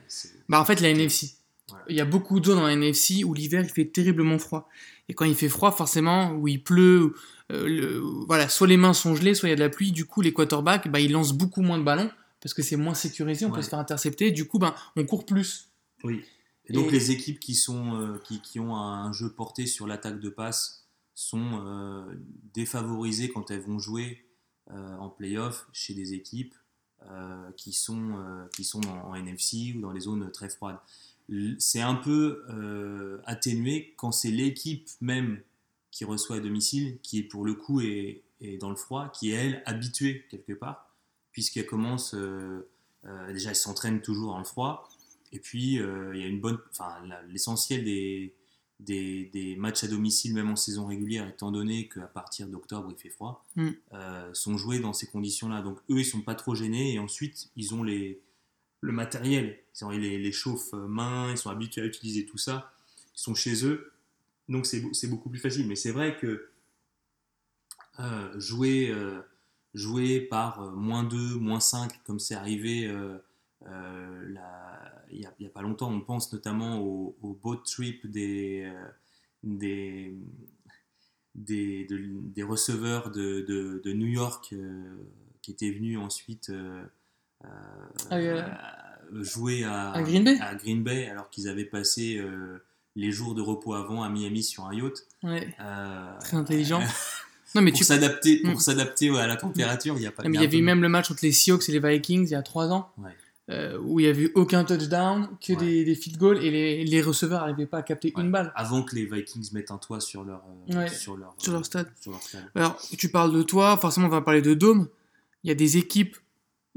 Bah, en fait, la NFC. Il y a beaucoup de zones dans la NFC où l'hiver, il fait terriblement froid. Et quand il fait froid, forcément, où il pleut, euh, le- voilà, soit les mains sont gelées, soit il y a de la pluie. Du coup, les quarterbacks, bah, ils lancent beaucoup moins de ballons parce que c'est moins sécurisé, on peut se faire intercepter. Du coup, ben, on court plus. Oui. Et donc Et- les équipes qui, sont, euh, qui, qui ont un jeu porté sur l'attaque de passe sont euh, défavorisées quand elles vont jouer en playoff chez des équipes qui sont, qui sont en, en NFC ou dans les zones très froides. C'est un peu euh, atténué quand c'est l'équipe même qui reçoit à domicile, qui pour le coup est, est dans le froid, qui est elle habituée quelque part, puisqu'elle commence, euh, euh, déjà elle s'entraîne toujours dans le froid, et puis, il y a une bonne. Enfin, l'essentiel des, des, des matchs à domicile, même en saison régulière, étant donné qu'à partir d'octobre, il fait froid, Mm. sont joués dans ces conditions-là. Donc, eux, ils sont pas trop gênés. Et ensuite, ils ont les, le matériel. Ils les, les chauffe-mains, ils sont habitués à utiliser tout ça. Ils sont chez eux. Donc, c'est beau- c'est beaucoup plus facile. Mais c'est vrai que euh, jouer, euh, jouer par euh, moins 2, moins 5, comme c'est arrivé euh, euh, il n'y a, pas longtemps, on pense notamment au, boat trip des, euh, des, des, de- des receveurs de, de- New York euh, qui étaient venus ensuite Ah, euh, jouer à, à Green Bay à Green Bay, alors qu'ils avaient passé euh, les jours de repos avant à Miami sur un yacht. Ouais, Euh, très intelligent. non, mais pour tu. s'adapter Mm. pour s'adapter à la température, il y a pas mais il a y avait même le match entre les Seahawks et les Vikings il y a trois ans, Ouais. euh, où il y avait eu aucun touchdown, que Ouais. des, des field goals, et les, les receveurs n'arrivaient pas à capter Ouais. une balle. avant que les Vikings mettent un toit sur leur sur leur sur leur stade. sur leur stade. Alors, tu parles de toi, forcément, on va parler de Dôme. Il y a des équipes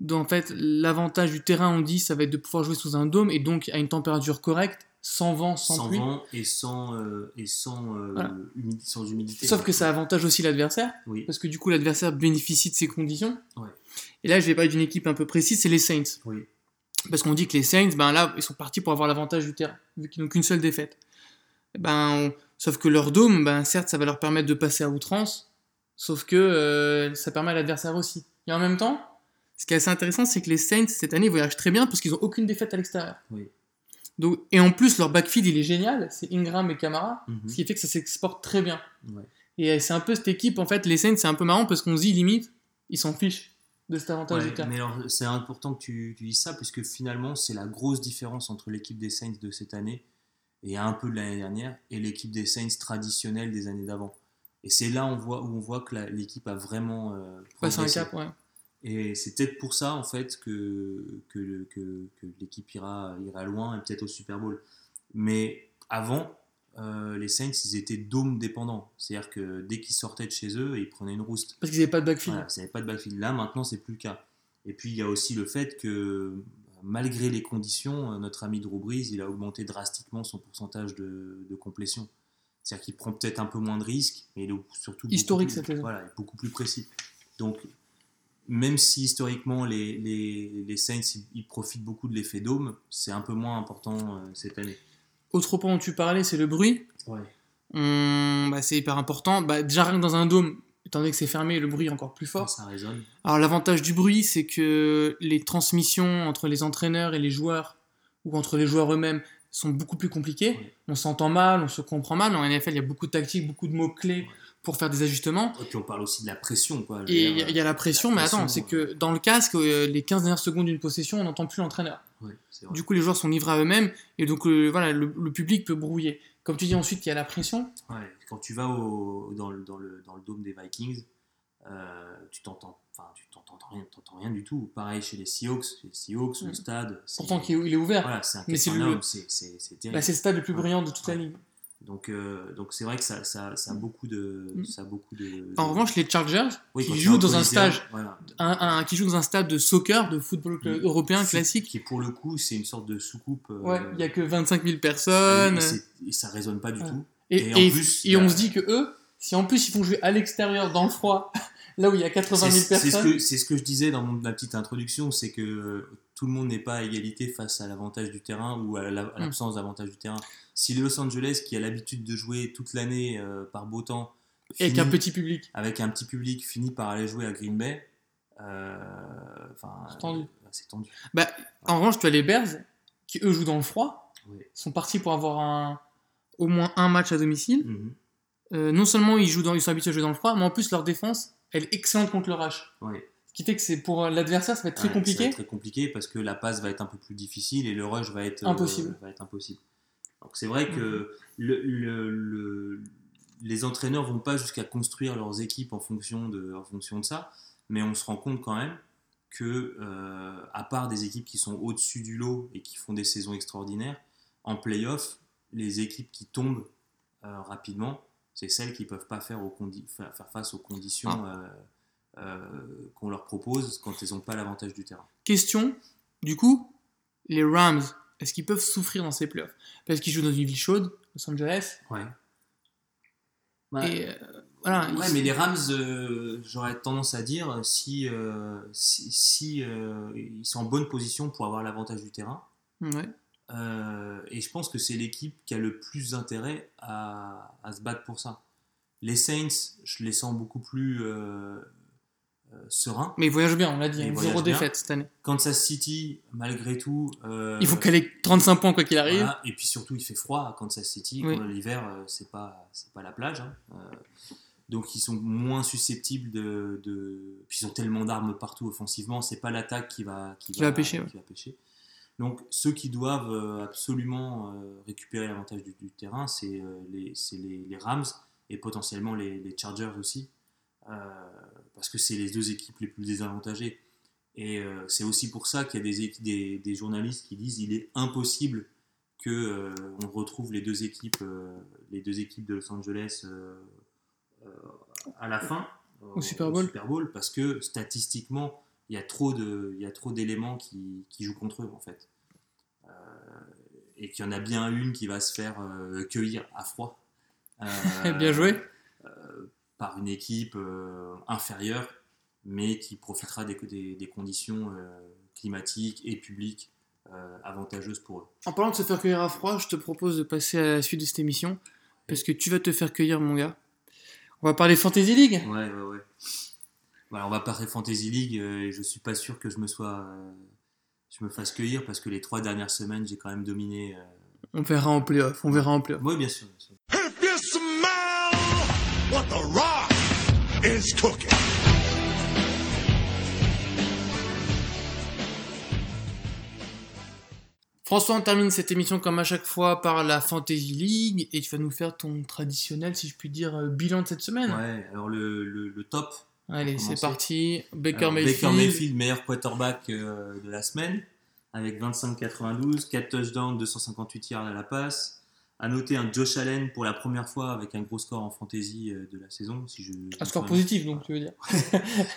en fait, l'avantage du terrain, on dit, ça va être de pouvoir jouer sous un dôme et donc à une température correcte, sans vent, sans, sans pluie. vent et sans euh, et sans euh, Voilà. humidi- sans humidité. Sauf que ça avantage aussi l'adversaire, oui parce que du coup, l'adversaire bénéficie de ces conditions. Ouais. Et là, je vais parler d'une équipe un peu précise, c'est les Saints. oui Parce qu'on dit que les Saints, ben là, ils sont partis pour avoir l'avantage du terrain, vu qu'ils n'ont qu'une seule défaite. Ben, on- Sauf que leur dôme, ben, certes, ça va leur permettre de passer à outrance, sauf que euh, ça permet à l'adversaire aussi. Et en même temps, ce qui est assez intéressant, c'est que les Saints, cette année, voyagent très bien parce qu'ils n'ont aucune défaite à l'extérieur. Oui. Donc, et en plus, leur backfield, il est génial, c'est Ingram et Camara, Mhm. ce qui fait que ça s'exporte très bien. Ouais. Et euh, c'est un peu cette équipe, en fait, les Saints, c'est un peu marrant parce qu'on se dit, limite, ils s'en fichent de cet avantage Ouais, du terrain. mais alors c'est important que tu, tu dises ça puisque finalement c'est la grosse différence entre l'équipe des Saints de cette année et un peu de l'année dernière et l'équipe des Saints traditionnelle des années d'avant. Et c'est là on voit, où on voit que l'équipe a vraiment euh, Passer un progressé. cap, ouais. Et c'est peut-être pour ça en fait que, que, le- que, que l'équipe ira, ira loin et peut-être au Super Bowl. Mais avant, euh, les Saints, ils étaient dôme dépendants. C'est-à-dire que dès qu'ils sortaient de chez eux, ils prenaient une rouste. Parce qu'ils n'avaient pas de backfield. Voilà, ça n'avait pas de backfield. Là, maintenant, c'est plus le cas. Et puis, il y a aussi le fait que, malgré les conditions, euh, notre ami Drew Brees, il a augmenté drastiquement son pourcentage de, de complétion. C'est-à-dire qu'il prend peut-être un peu moins de risques, mais il est surtout Historique, plus- cette. Voilà, beaucoup plus précis. Donc, même si historiquement les, les, les Saints ils, ils profitent beaucoup de l'effet dôme, c'est un peu moins important euh, cette année. Autre point dont tu parlais, c'est le bruit. Ouais. On- bah, c'est hyper important. Bah, déjà, rien que dans un dôme, étant donné que c'est fermé, le bruit est encore plus fort. Ça résonne. Alors, l'avantage du bruit, c'est que les transmissions entre les entraîneurs et les joueurs, ou entre les joueurs eux-mêmes, sont beaucoup plus compliquées. Ouais. On s'entend mal, on se comprend mal. En NFL, il y a beaucoup de tactiques, beaucoup de mots-clés Ouais. Pour faire des ajustements. Et puis, on parle aussi de la pression. Quoi. Et il y, a- il y a la pression, la mais attends, c'est que dans le casque, euh, les 15 dernières secondes d'une possession, on n'entend plus l'entraîneur. ouais. Du coup, les joueurs sont livrés à eux-mêmes, et donc euh, voilà, le, le public peut brouiller. Comme tu dis ensuite, il y a la pression. Ouais, quand tu vas au, dans, le, dans, le, dans le dôme des Vikings, euh, tu t'entends, enfin, tu t'entends rien, t'entends rien du tout. Pareil chez les Seahawks, les Seahawks, le stade. Pourtant, il est ouvert. voilà, c'est un mais c'est Capernaum, le- c'est c'est- c'est terrible. Bah, c'est le stade le plus Ouais. brillant de toute la ligue. Donc, euh, donc c'est vrai que ça, ça, ça a beaucoup de, Mm. ça a beaucoup de. En de- revanche, les Chargers, oui, qui jouent dans un Coliseum, stage, voilà, un, un- qui jouent dans un stade de soccer, de football Mm. européen classique, qui pour le coup, c'est une sorte de soucoupe. euh, ouais, il y a que 25 000 et, personnes. et et ça résonne pas du Ouais. tout. Et, et en et- plus, et il y a- on se dit que eux, si en plus ils font jouer à l'extérieur, dans le froid, là où il y a 80 C'est 000 c'est ce, personnes, que, c'est ce que je disais dans mon, ma petite introduction, c'est que euh, tout le monde n'est pas à égalité face à l'avantage du terrain ou à la- Mm. l'absence d'avantage du terrain. Si Los Angeles, qui a l'habitude de jouer toute l'année euh, par beau temps, avec un petit public. avec un petit public, finit par aller jouer à Green Bay, euh, C'est tendu. euh, c'est tendu. Bah, en revanche, tu as les Bears, qui eux jouent dans le froid, Ouais. sont partis pour avoir un, au moins un match à domicile. Mhm. euh, non seulement ils, jouent dans, ils sont habitués à jouer dans le froid, mais en plus leur défense, elle est excellente contre le rush. Ouais. Ce qui fait que c'est pour l'adversaire, ça va être très Ouais, ça va compliqué. être très compliqué parce que la passe va être un peu plus difficile et le rush va être, euh, Impossible. va être impossible. Donc c'est vrai que le- le- le- les entraîneurs vont pas jusqu'à construire leurs équipes en fonction, de, en fonction de ça, mais on se rend compte quand même que, euh, à part des équipes qui sont au-dessus du lot et qui font des saisons extraordinaires, en playoff, les équipes qui tombent euh, rapidement, c'est celles qui peuvent pas faire, aux condi- faire face aux conditions euh, qu'on leur propose quand elles n'ont pas l'avantage du terrain. Question, du coup, les Rams, est-ce qu'ils peuvent souffrir dans ces playoffs? Parce qu'ils jouent dans une ville chaude, Los Angeles, Ouais. et euh, voilà. Ouais, ils- mais les Rams, euh, j'aurais tendance à dire, si, euh, si, si, euh, ils sont en bonne position pour avoir l'avantage du terrain, Ouais. euh, et je pense que c'est l'équipe qui a le plus intérêt à, à se battre pour ça. Les Saints, je les sens beaucoup plus euh, sereins. Mais ils voyagent bien, on l'a dit, hein, zéro défaite cette année. Kansas City, malgré tout. euh, Il faut qu'elle ait 35 points quoi qu'il arrive. Voilà, et puis surtout, il fait froid à Kansas City. Oui. L'hiver, euh, c'est pas, pas la plage. hein. Donc, ils sont moins susceptibles de. de... Puis, ils ont tellement d'armes partout offensivement. C'est pas l'attaque qui va, qui, Qui va pêcher, ouais. qui va pêcher. Donc, ceux qui doivent absolument récupérer l'avantage du, du terrain, c'est les, les, les Rams et potentiellement les, les Chargers aussi. Euh, parce que c'est les deux équipes les plus désavantagées. Et euh, c'est aussi pour ça qu'il y a des, équi- des, des journalistes qui disent il est impossible que euh, on retrouve les deux équipes, euh, les deux équipes de Los Angeles euh, à la fin Au Super Bowl. Super Bowl, parce que statistiquement il y a trop de, il y a trop d'éléments qui, qui jouent contre eux en fait, et qu'il y en a bien une qui va se faire cueillir à froid. Bien joué. Par une équipe euh, inférieure, mais qui profitera des, des- des conditions euh, climatiques et publiques euh, avantageuses pour eux. En parlant de se faire cueillir à froid, je te propose de passer à la suite de cette émission. Parce que tu vas te faire cueillir, mon gars. On va parler Fantasy League. Ouais, ouais, ouais. Voilà, on va parler Fantasy League et je suis pas sûr que je me sois, je me fasse cueillir parce que les trois dernières semaines j'ai quand même dominé. On verra en playoff. On verra en playoff. Oui, bien sûr. bien sûr. Is cooking. François, on termine cette émission comme à chaque fois par la Fantasy League. Et tu vas nous faire ton traditionnel, si je puis dire, euh, bilan de cette semaine. Ouais, alors le, le- le top, Allez, c'est parti. Baker Alors, Mayfield. Baker Mayfield, meilleur quarterback euh, de la semaine, avec 25-92, 4 touchdowns, 258 yards à la passe. À noter un Josh Allen pour la première fois avec un gros score en fantasy euh, de la saison. Si je, Un score positif, donc, tu veux dire.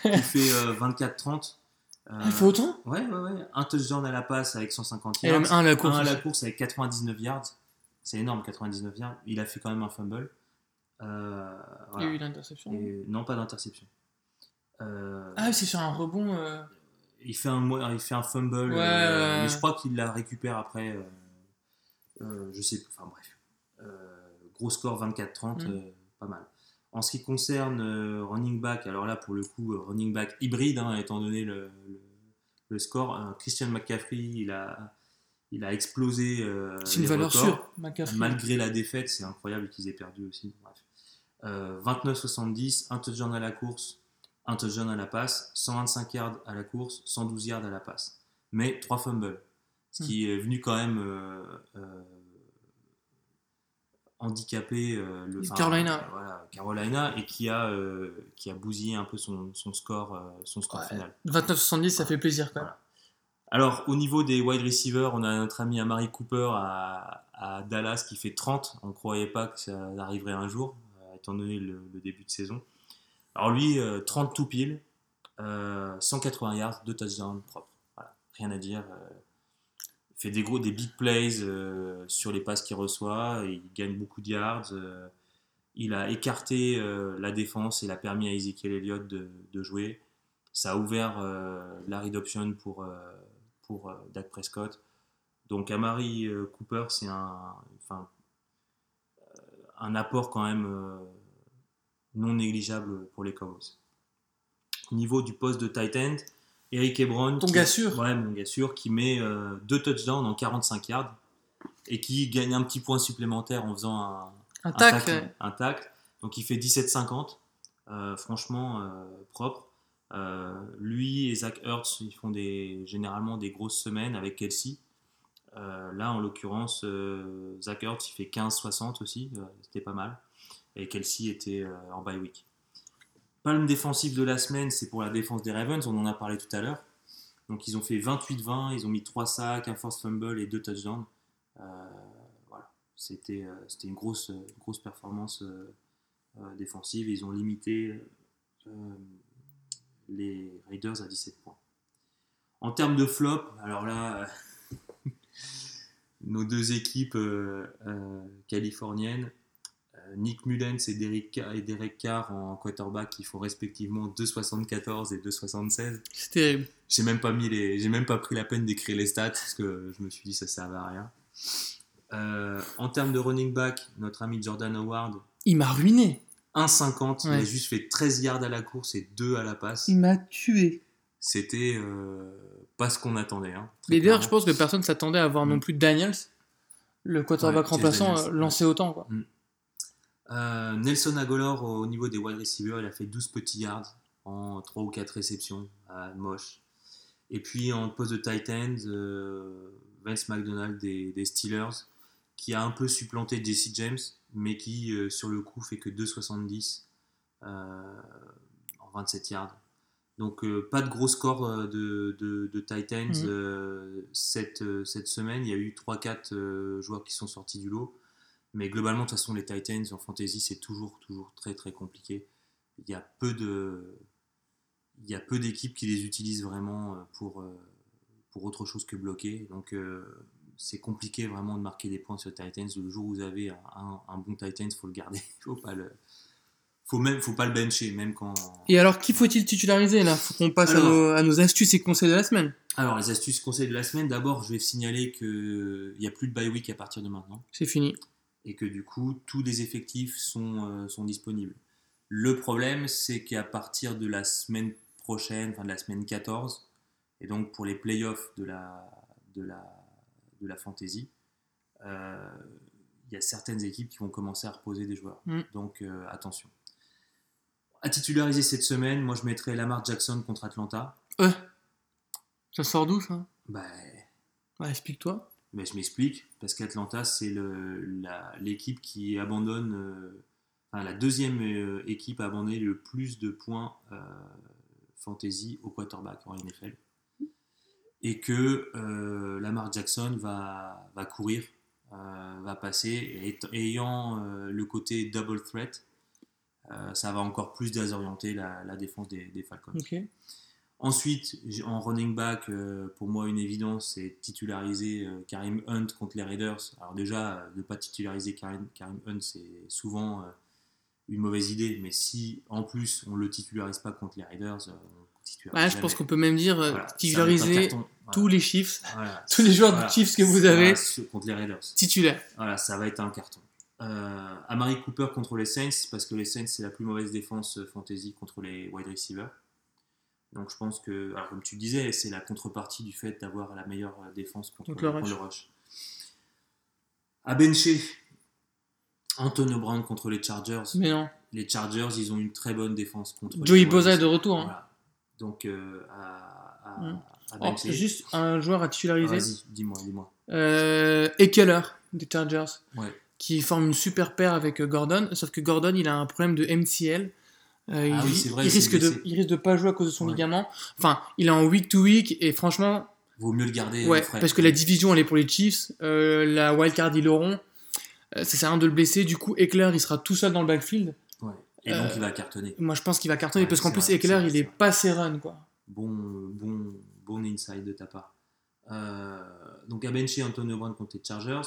Il fait euh, 24-30. Euh, Ah, il fait autant? Ouais, ouais, ouais. Un touchdown à la passe avec 150 Et yards. même un à la course. Un à la course avec 99 yards. C'est énorme, 99 yards. Il a fait quand même un fumble. Euh, Il y a eu l'interception. Et- non, pas d'interception. Euh, Ah, c'est sur un rebond. euh, il fait un, il fait un fumble, Ouais, euh, mais je crois qu'il la récupère après. euh, euh, je sais plus, enfin bref. Gros score 24-30, Mm. euh, pas mal. En ce qui concerne euh, running back, alors là pour le coup, euh, running back hybride, hein, étant donné le, le- le score, Christian McCaffrey, il a, il a explosé. euh, C'est une valeur records. sûre, McCaffrey. Malgré la défaite, c'est incroyable qu'ils aient perdu aussi. Bref. Euh, 29-70, un touchdown à la course, un touchdown à la passe, 125 yards à la course, 112 yards à la passe. Mais 3 fumbles. Ce qui est venu quand même euh, euh, handicaper euh, le, enfin, Carolina. euh, voilà, Carolina et qui a, euh, qui a bousillé un peu son, son score, euh, son score Ouais. final. 29-70, ça fait plaisir quand même. Voilà. Alors, au niveau des wide receivers, on a notre ami Amari Cooper à, à Dallas qui fait 30. On ne croyait pas que ça arriverait un jour, euh, étant donné le, le début de saison. Alors lui, euh, 30 tout pile, euh, 180 yards, 2 touchdowns propres. Voilà, rien à dire. Il fait des gros, des big plays euh, sur les passes qu'il reçoit, il gagne beaucoup de yards. euh, il a écarté euh, la défense et l'a permis à Ezekiel Elliott de, jouer. Ça a ouvert la read option pour, pour Dak Prescott. Donc Amari Cooper, c'est un, enfin, un apport quand même non négligeable pour les Cowboys. Au niveau du poste de tight end, Eric Ebron. Ton qui- gars sûr. Ouais, mon gars sûr, qui met euh, deux touchdowns en 45 yards et qui gagne un petit point supplémentaire en faisant un, Un un tac. tacle, ouais. un tacle. Donc il fait 17,50. Euh, franchement, euh, propre. Lui et Zach Ertz, ils font des, généralement des grosses semaines avec Kelsey. Là, en l'occurrence, Zach Ertz, il fait 15,60 aussi. C'était pas mal. Et Kelsey était en bye week. Palme défensive de la semaine, c'est pour la défense des Ravens. On en a parlé tout à l'heure. Donc ils ont fait 28-20, ils ont mis 3 sacs, un force fumble et 2 touchdowns. Euh, voilà. C'était euh, c'était une grosse, grosse performance euh, défensive. Ils ont limité les Raiders à 17 points. En termes de flop, alors là, nos deux équipes californiennes, Nick Mullens et Derek, Carr- et Derek Carr en quarterback qui font respectivement 2,74 et 2,76. C'est terrible. J'ai même pas mis les, j'ai même pas pris la peine d'écrire les stats parce que je me suis dit ça servait à rien. Euh, en termes de running back, notre ami Jordan Howard, Il m'a ruiné. 1,50, il a juste fait 13 yards à la course et 2 à la passe. Il m'a tué. C'était euh, pas ce qu'on attendait. Hein, Mais d'ailleurs, je pense que personne s'attendait à voir non Mm. plus Daniels, le quarterback Ouais, remplaçant, euh, Daniels, lancer autant. Quoi. Euh, Nelson Agolor, au niveau des wide receivers, il a fait 12 petits yards en 3 ou 4 réceptions. Ah, moche. Et puis en poste de tight end, euh, Vince McDonald des, des Steelers, qui a un peu supplanté Jesse James, mais qui euh, sur le coup fait que 2,70 euh, en 27 yards. Donc euh, pas de gros score euh, de, de, de tight ends Mhm. euh, cette, euh, cette semaine. Il y a eu 3-4 euh, joueurs qui sont sortis du lot. Mais globalement, de toute façon, les Titans en fantasy, c'est toujours, toujours très, très compliqué. Il y a peu de, il y a peu d'équipes qui les utilisent vraiment euh, pour, euh, pour autre chose que bloquer. Donc, euh, c'est compliqué vraiment de marquer des points sur Titans. Le jour où vous avez un, bon Titans, faut le garder. faut pas le, faut même, faut pas le bencher, même quand. Et alors, qui faut-il titulariser là? Faut qu'on passe à nos, à nos astuces et conseils de la semaine. Alors, les astuces conseils de la semaine. D'abord, je vais signaler qu'il n'y a plus de bye week à partir de maintenant. C'est fini. Et que du coup tous les effectifs sont, euh, sont disponibles. Le problème, c'est qu'à partir de la semaine prochaine, enfin de la semaine 14, et donc pour les playoffs de la, de la, de la fantasy, euh, il y a certaines équipes qui vont commencer à reposer des joueurs. Mm. Donc euh, attention. À titulariser cette semaine, moi je mettrais Lamar Jackson contre Atlanta. Ça sort d'où ça? Bah, Bah, Explique-toi. Mais je m'explique, parce qu'Atlanta, c'est l'équipe qui abandonne, euh, enfin la deuxième euh, équipe à abandonner le plus de points euh, fantasy au quarterback en NFL. Et que Lamar Jackson va, courir, va passer, et ayant le côté double threat, ça va encore plus désorienter la, défense des, Falcons. Ensuite, en running back, euh, pour moi, une évidence, c'est titulariser euh, Karim Hunt contre les Raiders. Alors déjà, euh, ne pas titulariser Karim, Karim Hunt, c'est souvent une mauvaise idée. Mais si, en plus, on ne le titularise pas contre les Raiders, je pense qu'on peut même dire Voilà, titulariser. Voilà. tous les Chiefs, Voilà. tous les joueurs de Chiefs que vous avez contre les Raiders. titulaires. Voilà, ça va être un carton. Euh, Amari Cooper contre les Saints, parce que les Saints, c'est la plus mauvaise défense fantasy contre les wide receivers. Donc je pense que, alors comme tu disais, c'est la contrepartie du fait d'avoir la meilleure euh, défense contre, le rush. le rush. À bencher, Antonio Brown contre les Chargers. Mais non. Les Chargers, ils ont une très bonne défense contre Joey Boza est de retour. hein. Voilà. Donc euh, à, à, à Oh, juste un joueur à titulariser. Vas-y, dis-moi, dis-moi. Euh, Ekeler des Chargers. Ouais. Qui forme une super paire avec euh, Gordon. Sauf que Gordon, il a un problème de MCL. Euh, Ah il, oui, vrai, risque de, il risque de pas jouer à cause de son Ouais. ligament. Enfin, il est en week to week et franchement, Vaut mieux le garder. ouais, au frais. parce que la division elle est pour les Chiefs, euh, la wildcard ils l'auront. Euh, ça sert à rien de le blesser. Du coup, Eckler il sera tout seul dans le backfield. Ouais. Et donc Euh, il va cartonner. Moi je pense qu'il va cartonner Ouais, parce qu'en plus vrai, Eckler vrai, il est pas ses runs quoi. Bon, bon, bon inside de ta part. Euh, donc à bencher Antonio Brown contre les Chargers,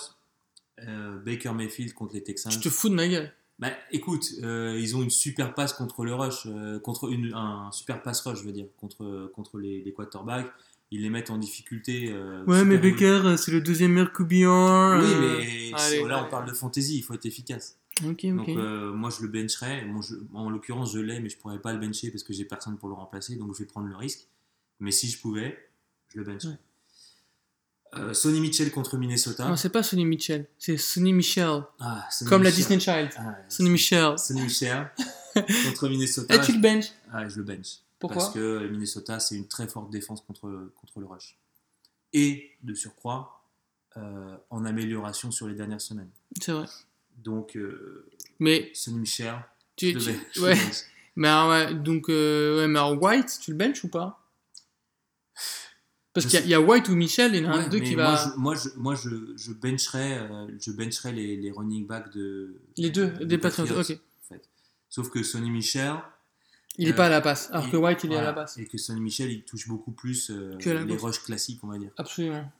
euh, Baker Mayfield contre les Texans. Je te fous de ma gueule. Bah, écoute, euh, ils ont une super passe contre le rush, euh, contre une, un super pass rush, je veux dire, contre, contre les, les quarterbacks. Ils les mettent en difficulté. euh, Ouais, mais. Baker euh, c'est le deuxième meilleur QB1. Oui, euh, mais allez, là on parle de fantasy, il faut être efficace. Ok, Donc ok. euh, moi je le bencherai. Bon, je- en l'occurrence je l'ai, mais je pourrais pas le bencher parce que j'ai personne pour le remplacer, donc je vais prendre le risque. Mais si je pouvais, je le bencherais. Ouais. Euh, Sonny Mitchell contre Minnesota. Non, c'est pas Sonny Mitchell, c'est Sonny Michel. Ah, Sonny Comme la. Disney Child. Ah, Sonny Michel. Sonny Michel contre Minnesota. Et tu le bench. Ah, je le bench. Pourquoi Parce que Minnesota, c'est une très forte défense contre, contre le rush. Et, de surcroît, euh, en amélioration sur les dernières semaines. C'est vrai. Donc, euh, Mais Sonny Michel, tu, je le bench, je le ouais. bench. Mais alors, ouais, donc euh, ouais, mais alors White, tu le bench ou pas? Parce qu'il y, a- y White ou Michel, il y en a un Ouais, des deux qui moi, va. je, moi, je, moi, je, je bencherais, euh, je bencherais les, les running backs de. Les deux, des Patriots, ok. en fait. Sauf que Sonny Michel. Il est Euh, pas à la passe, alors il- que White il est à voilà, la passe. Et que Sonny Michel, il touche beaucoup plus euh, Que les rushs classiques, on va dire. Absolument.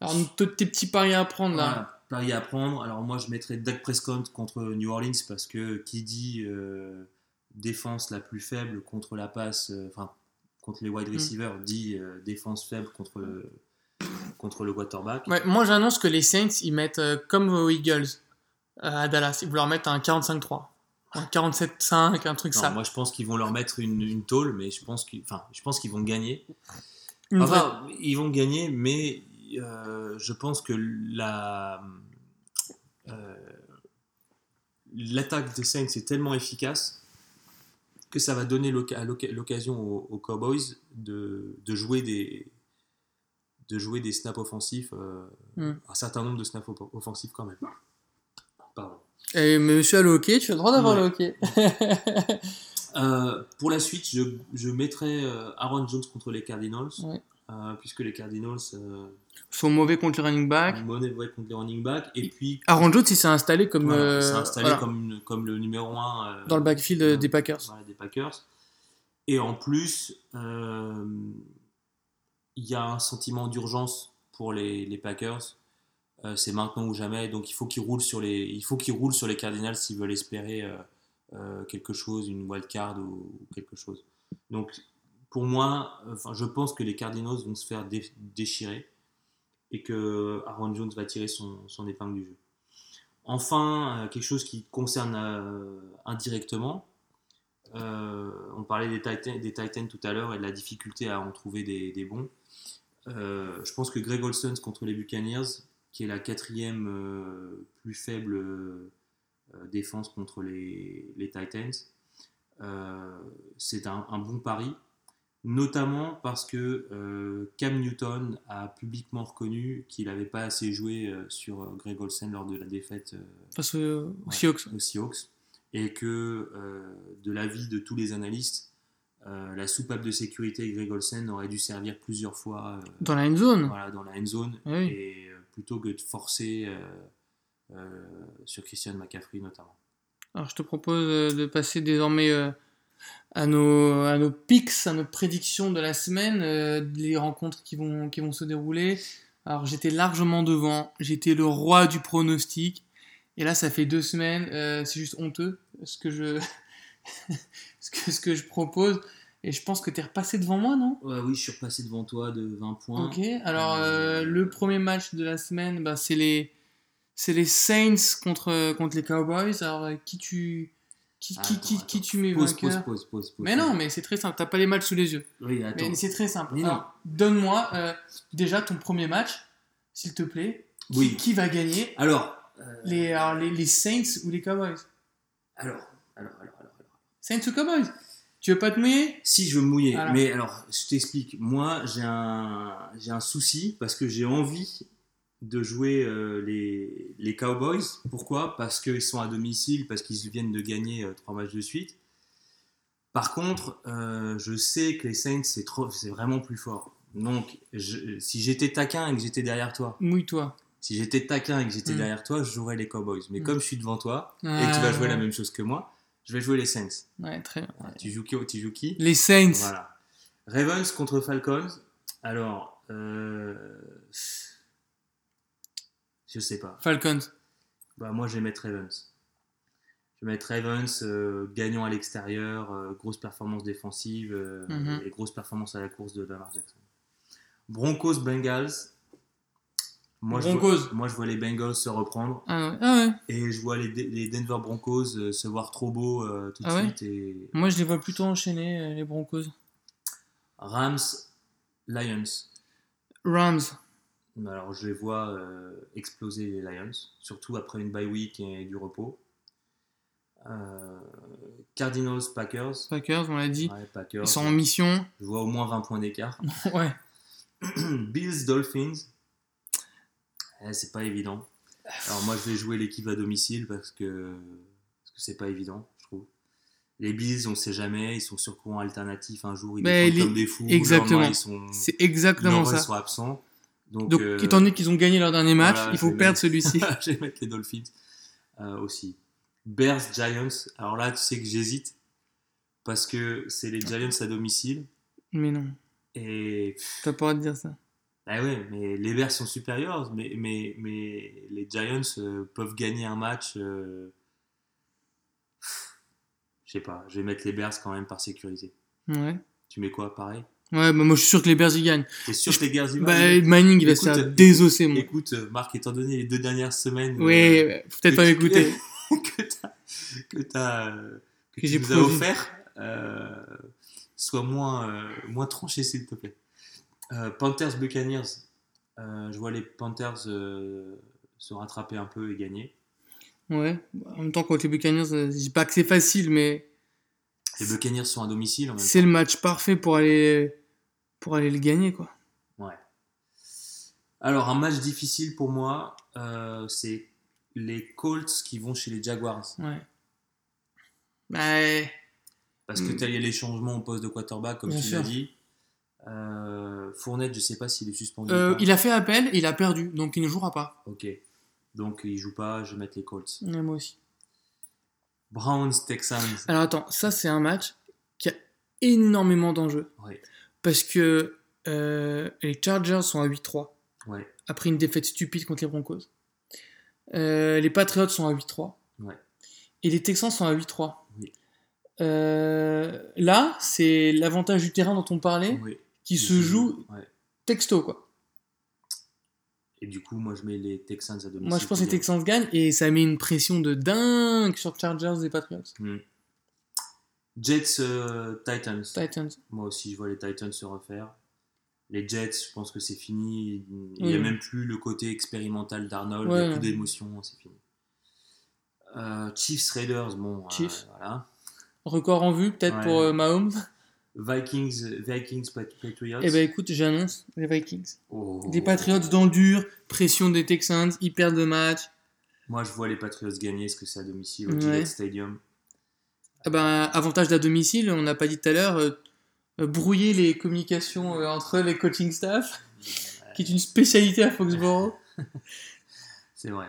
Alors toi, tes petits paris à prendre là. Voilà, pari à prendre. Alors moi, je mettrais Dak Prescott contre New Orleans parce que qui dit euh, défense la plus faible contre la passe, euh, enfin contre les wide Mm. receivers, dit euh, défense faible contre le, contre le quarterback. Ouais, moi j'annonce que les Saints ils mettent euh, comme aux Eagles euh, à Dallas, ils vont leur mettre un 45-3. Un 47-5, un truc Non, ça. moi, je pense qu'ils vont leur mettre une, une tôle, mais je pense qu'ils, enfin, je pense qu'ils vont gagner. Une vraie- Enfin, ils vont gagner, mais euh, je pense que la euh, l'attaque des Saints est tellement efficace que ça va donner l'occasion aux, aux Cowboys de, de jouer des de jouer des snaps offensifs, euh, Hmm. un certain nombre de snaps off- offensifs quand même. Pardon. Et monsieur a le hockey, tu as le droit d'avoir Ouais. le hockey. Euh, pour la suite, je, je mettrai euh, Aaron Jones contre les Cardinals, Ouais. Euh, puisque les Cardinals euh, sont mauvais contre les running back. vraie contre les running backs, et puis Aaron Jones il s'est installé comme voilà, euh, s'est installé voilà, comme, une- comme le numéro 1 dans le backfield des Packers. des Packers. Et en plus, il y a un sentiment d'urgence pour les, les Packers. C'est maintenant ou jamais, donc il faut qu'ils roulent sur les, il faut qu'ils roulent sur les Cardinals s'ils veulent espérer quelque chose, une wild card ou, ou quelque chose. Donc pour moi, enfin, je pense que les Cardinals vont se faire dé- déchirer et que Aaron Jones va tirer son, épingle du jeu. Enfin, euh, quelque chose qui concerne euh, indirectement, euh, on parlait des Titans, des Titans tout à l'heure et de la difficulté à en trouver des, bons. Je pense que Greg Olsen contre les Buccaneers, qui est la quatrième plus faible défense contre les, Titans, c'est un bon pari, notamment parce que euh, Cam Newton a publiquement reconnu qu'il n'avait pas assez joué euh, sur euh, Greg Olsen lors de la défaite Face aux, Ouais. Seahawks. aux Seahawks et que de l'avis de tous les analystes, la soupape de sécurité Greg Olsen aurait dû servir plusieurs fois Dans la end zone. voilà, dans la end zone oui. et plutôt que de forcer sur Christian McCaffrey notamment. Alors je te propose de passer désormais à, nos, à nos picks, à nos prédictions de la semaine, euh, les rencontres qui vont, qui vont se dérouler. Alors j'étais largement devant, j'étais le roi du pronostic. Et là, ça fait deux semaines, euh, c'est juste honteux ce que je, ce que, ce que je propose. Et je pense que tu es repassé devant moi, non? Ouais, oui, je suis repassé devant toi de 20 points. Ok, alors Euh, le premier match de la semaine, bah, c'est les, les Saints contre, contre les Cowboys. Alors qui tu, qui, qui, Attends, qui, attends. qui tu mets vainqueur pause, pause. Mais non, mais c'est très simple. T'as pas les matchs sous les yeux. Oui, attends. Mais c'est très simple. Alors, donne-moi euh, déjà ton premier match, s'il te plaît. Qui, Oui. qui va gagner Alors, euh, les, alors, les, les Saints ou les Cowboys? Alors, alors, alors, alors, alors. Saints ou Cowboys? Tu veux pas te mouiller? Si je veux me mouiller, Alors. mais alors je t'explique. Moi, j'ai un, j'ai un souci parce que j'ai envie de jouer euh, les, les Cowboys. Pourquoi? Parce qu'ils sont à domicile, parce qu'ils viennent de gagner euh, trois matchs de suite. Par contre, euh, je sais que les Saints, c'est trop, c'est vraiment plus fort. Donc, je- si j'étais taquin et que j'étais derrière toi, Mouille-toi. si j'étais taquin et que j'étais Mm. derrière toi, je jouerais les Cowboys. Mais Mm. comme je suis devant toi et que Ah, tu vas jouer la même chose que moi, je vais jouer les Saints. Ouais, très bien. Tu joues qui Tu joues qui? Les Saints. voilà. Ravens contre Falcons. Alors, euh, je sais pas. Falcons. Bah, moi, je vais mettre Ravens. Je vais mettre Ravens, euh, gagnant à l'extérieur, euh, grosse performance défensive euh, Mhm. et grosse performance à la course de Lamar Jackson. Broncos Bengals. Moi, Je Broncos. vois, moi, je vois les Bengals se reprendre Ah ouais. Ah ouais. et je vois les, les Denver Broncos se voir trop beaux euh, tout de Ah ouais suite et Moi, je les vois plutôt enchaîner, les Broncos. Rams Lions. Rams. Alors, je les vois euh, exploser les Lions, surtout après une bye week et du repos. Euh, Cardinals, Packers. Packers, on l'a dit. Ouais, Packers. Ils sont en mission. Je vois au moins 20 points d'écart. ouais. Bills, Dolphins. Eh, c'est pas évident. Alors, moi, je vais jouer l'équipe à domicile parce que parce que c'est pas évident, je trouve. Les Bills, on sait jamais, ils sont sur courant alternatif un jour, ils défendent les- comme des fous. exactement. ils sont, C'est exactement lendemain, ils ça. sont absents. Donc, Donc, euh, étant donné qu'ils ont gagné leur dernier match, voilà, il faut perdre celui-ci. je vais mettre les Dolphins euh, aussi. Bears, Giants. Alors là, tu sais que j'hésite parce que c'est les Giants à domicile mais non, et t'as pas le droit de dire ça. ah ouais, mais les Bears sont supérieurs, mais mais mais les Giants euh, peuvent gagner un match. Je sais pas. Je vais mettre les Bears quand même par sécurité. Ouais. Tu mets quoi, pareil? Ouais, bah moi je suis sûr que les Bears y gagnent. T'es sûr que les Bears y vont Bah, Manning il va se faire désosser, moi. Écoute, Marc, étant donné les deux dernières semaines, Oui, euh, faut peut-être que pas tu- m'écouter. que t'as que, t'as, euh, que Que tu nous as offert, euh, sois moins, euh, moins tranché s'il te plaît. Panthers Buccaneers, je vois les Panthers se rattraper un peu et gagner. Ouais. En même temps, contre les Buccaneers, je dis pas que c'est facile, mais Les Buccaneers sont à domicile c'est le match parfait pour aller, pour aller le gagner, quoi. Ouais. Alors un match difficile pour moi, euh, c'est les Colts qui vont chez les Jaguars. Ouais. Bah, Parce que Mm. tu as les changements au poste de quarterback, comme Bien tu l'as dit. Euh, Fournette, je sais pas s'il est suspendu. euh, ou pas. il a fait appel et il a perdu, donc il ne jouera pas. Ok. Donc il joue pas, je vais mettre les Colts. Ouais, moi aussi. Browns, Texans. Alors attends, ça c'est un match qui a énormément d'enjeux. Ouais. Parce que euh, les Chargers sont à 8-3, Ouais. après une défaite stupide contre les Broncos. Euh, les Patriots sont à 8-3. Ouais. Et les Texans sont à 8-3. Oui. Euh, là, c'est l'avantage du terrain dont on parlait Oui. qui se joue Ouais. texto. Quoi. Et du coup, moi je mets les Texans à domicile. Moi, je pense que les Texans gagnent et ça met une pression de dingue sur Chargers et Patriots. gagnent. Jets, euh, Titans. Titans. Moi aussi, je vois les Titans se refaire. Les Jets, je pense que c'est fini. Il n'y a Oui. même plus le côté expérimental d'Arnold. Il n'y a plus d'émotion, c'est fini. Euh, Chiefs, Raiders, bon, euh, Chiefs. voilà. Record en vue, peut-être Ouais. pour Mahomes. Vikings, Vikings, Pat- Patriots. Eh ben écoute, j'annonce les Vikings. Oh. Des Patriots dans le dur, pression des Texans, ils perdent le match. Moi, je vois les Patriots gagner, parce que c'est à domicile au. Gillette Stadium. Ah ben, avantage d'à domicile, on n'a pas dit tout à l'heure, euh, euh, brouiller les communications euh, entre les coaching staff, qui est une spécialité à Foxborough. C'est vrai.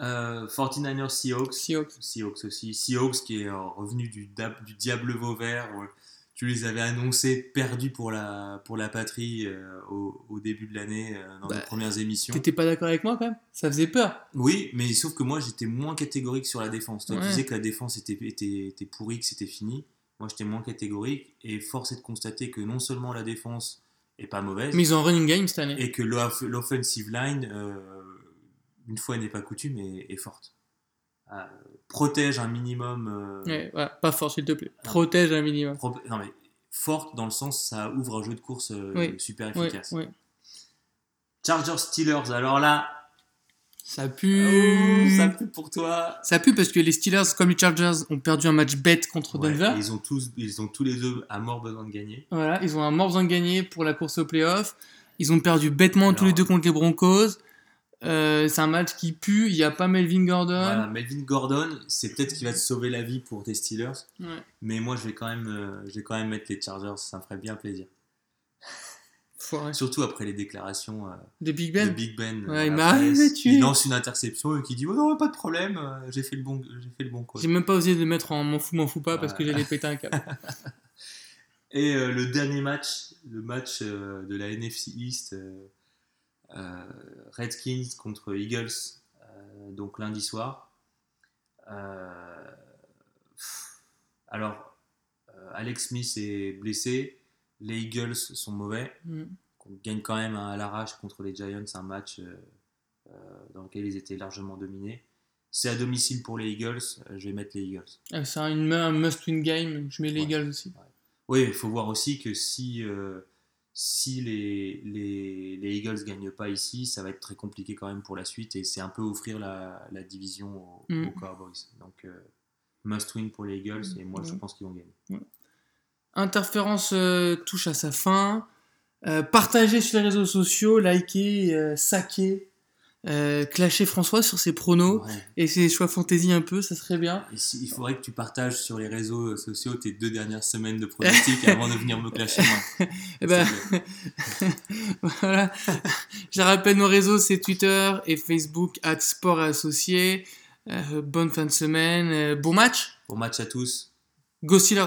Euh, 49ers, Seahawks. Seahawks. Seahawks aussi. Seahawks qui est euh, revenu du, du diable vauvert. Tu les avais annoncés perdus pour la, pour la patrie euh, au, au début de l'année euh, dans Bah, les premières émissions. T'étais pas d'accord avec moi quand même? Ça faisait peur. Oui, mais sauf que moi j'étais moins catégorique sur la défense. Toi, tu disais que la défense était, était, était pourrie, que c'était fini. Moi j'étais moins catégorique et force est de constater que non seulement la défense est pas mauvaise, Mais ils ont un running game cette année. et que l'off- l'offensive line, euh, une fois n'est pas coutume, est, est forte. Euh, protège un minimum. euh, Ouais, pas fort s'il te plaît. Protège un minimum. pro- non, mais forte dans le sens ça ouvre un jeu de course euh, Oui. super efficace. Chargers Steelers, alors là, Ça oh, pue. ça pue pour toi. Ça pue parce que les Steelers, comme les Chargers, ont perdu un match bête contre Ouais, Denver. ils, ont tous, ils ont tous les deux à mort besoin de gagner. Voilà, ils ont un mort besoin de gagner pour la course au playoff. Ils ont perdu bêtement tous les deux contre les Broncos. Euh, c'est un match qui pue. Il n'y a pas Melvin Gordon. Voilà, Melvin Gordon, c'est peut-être qu'il va te sauver la vie pour tes Steelers, Ouais. mais moi je vais quand même, euh, je vais quand même mettre les Chargers, ça me ferait bien plaisir. Foiré. Surtout après les déclarations euh, De Big de Ben. Big Ben. Ouais, à il presse. lance une interception et qui dit oh non pas de problème, euh, j'ai fait le bon, j'ai fait le bon. J'ai même pas osé le mettre en m'en fous, m'en fous pas parce que Ouais. j'allais péter un câble. Et euh, le dernier match, le match euh, de la NFC East, euh, euh, Redskins contre Eagles, euh, donc lundi soir. Euh, alors, euh, Alex Smith est blessé, les Eagles sont mauvais. Mm. On gagne quand même à l'arrache contre les Giants un match euh, euh, dans lequel ils étaient largement dominés. C'est à domicile pour les Eagles, euh, je vais mettre les Eagles. Ah, c'est un, must-win game. Je mets les Ouais. Eagles aussi. Oui, il faut voir aussi que si, euh, si les, les, les Eagles gagnent pas ici, ça va être très compliqué quand même pour la suite et c'est un peu offrir la, la division aux, Mm. aux Cowboys. Donc, euh, must win pour les Eagles et moi je pense qu'ils vont gagner. Interférence euh, touche à sa fin. Euh, partagez sur les réseaux sociaux, likez, saquez, euh, clashez François sur ses pronos Ouais. et ses choix fantasy un peu, ça serait bien. Et si- il faudrait que tu partages sur les réseaux sociaux tes deux dernières semaines de pronostics avant de venir me clasher moi. Ben, voilà. Je rappelle nos réseaux, c'est Twitter et Facebook, at Sport et Associés. Euh, bonne fin de semaine, euh, bon match. Bon match à tous. Go Steelers.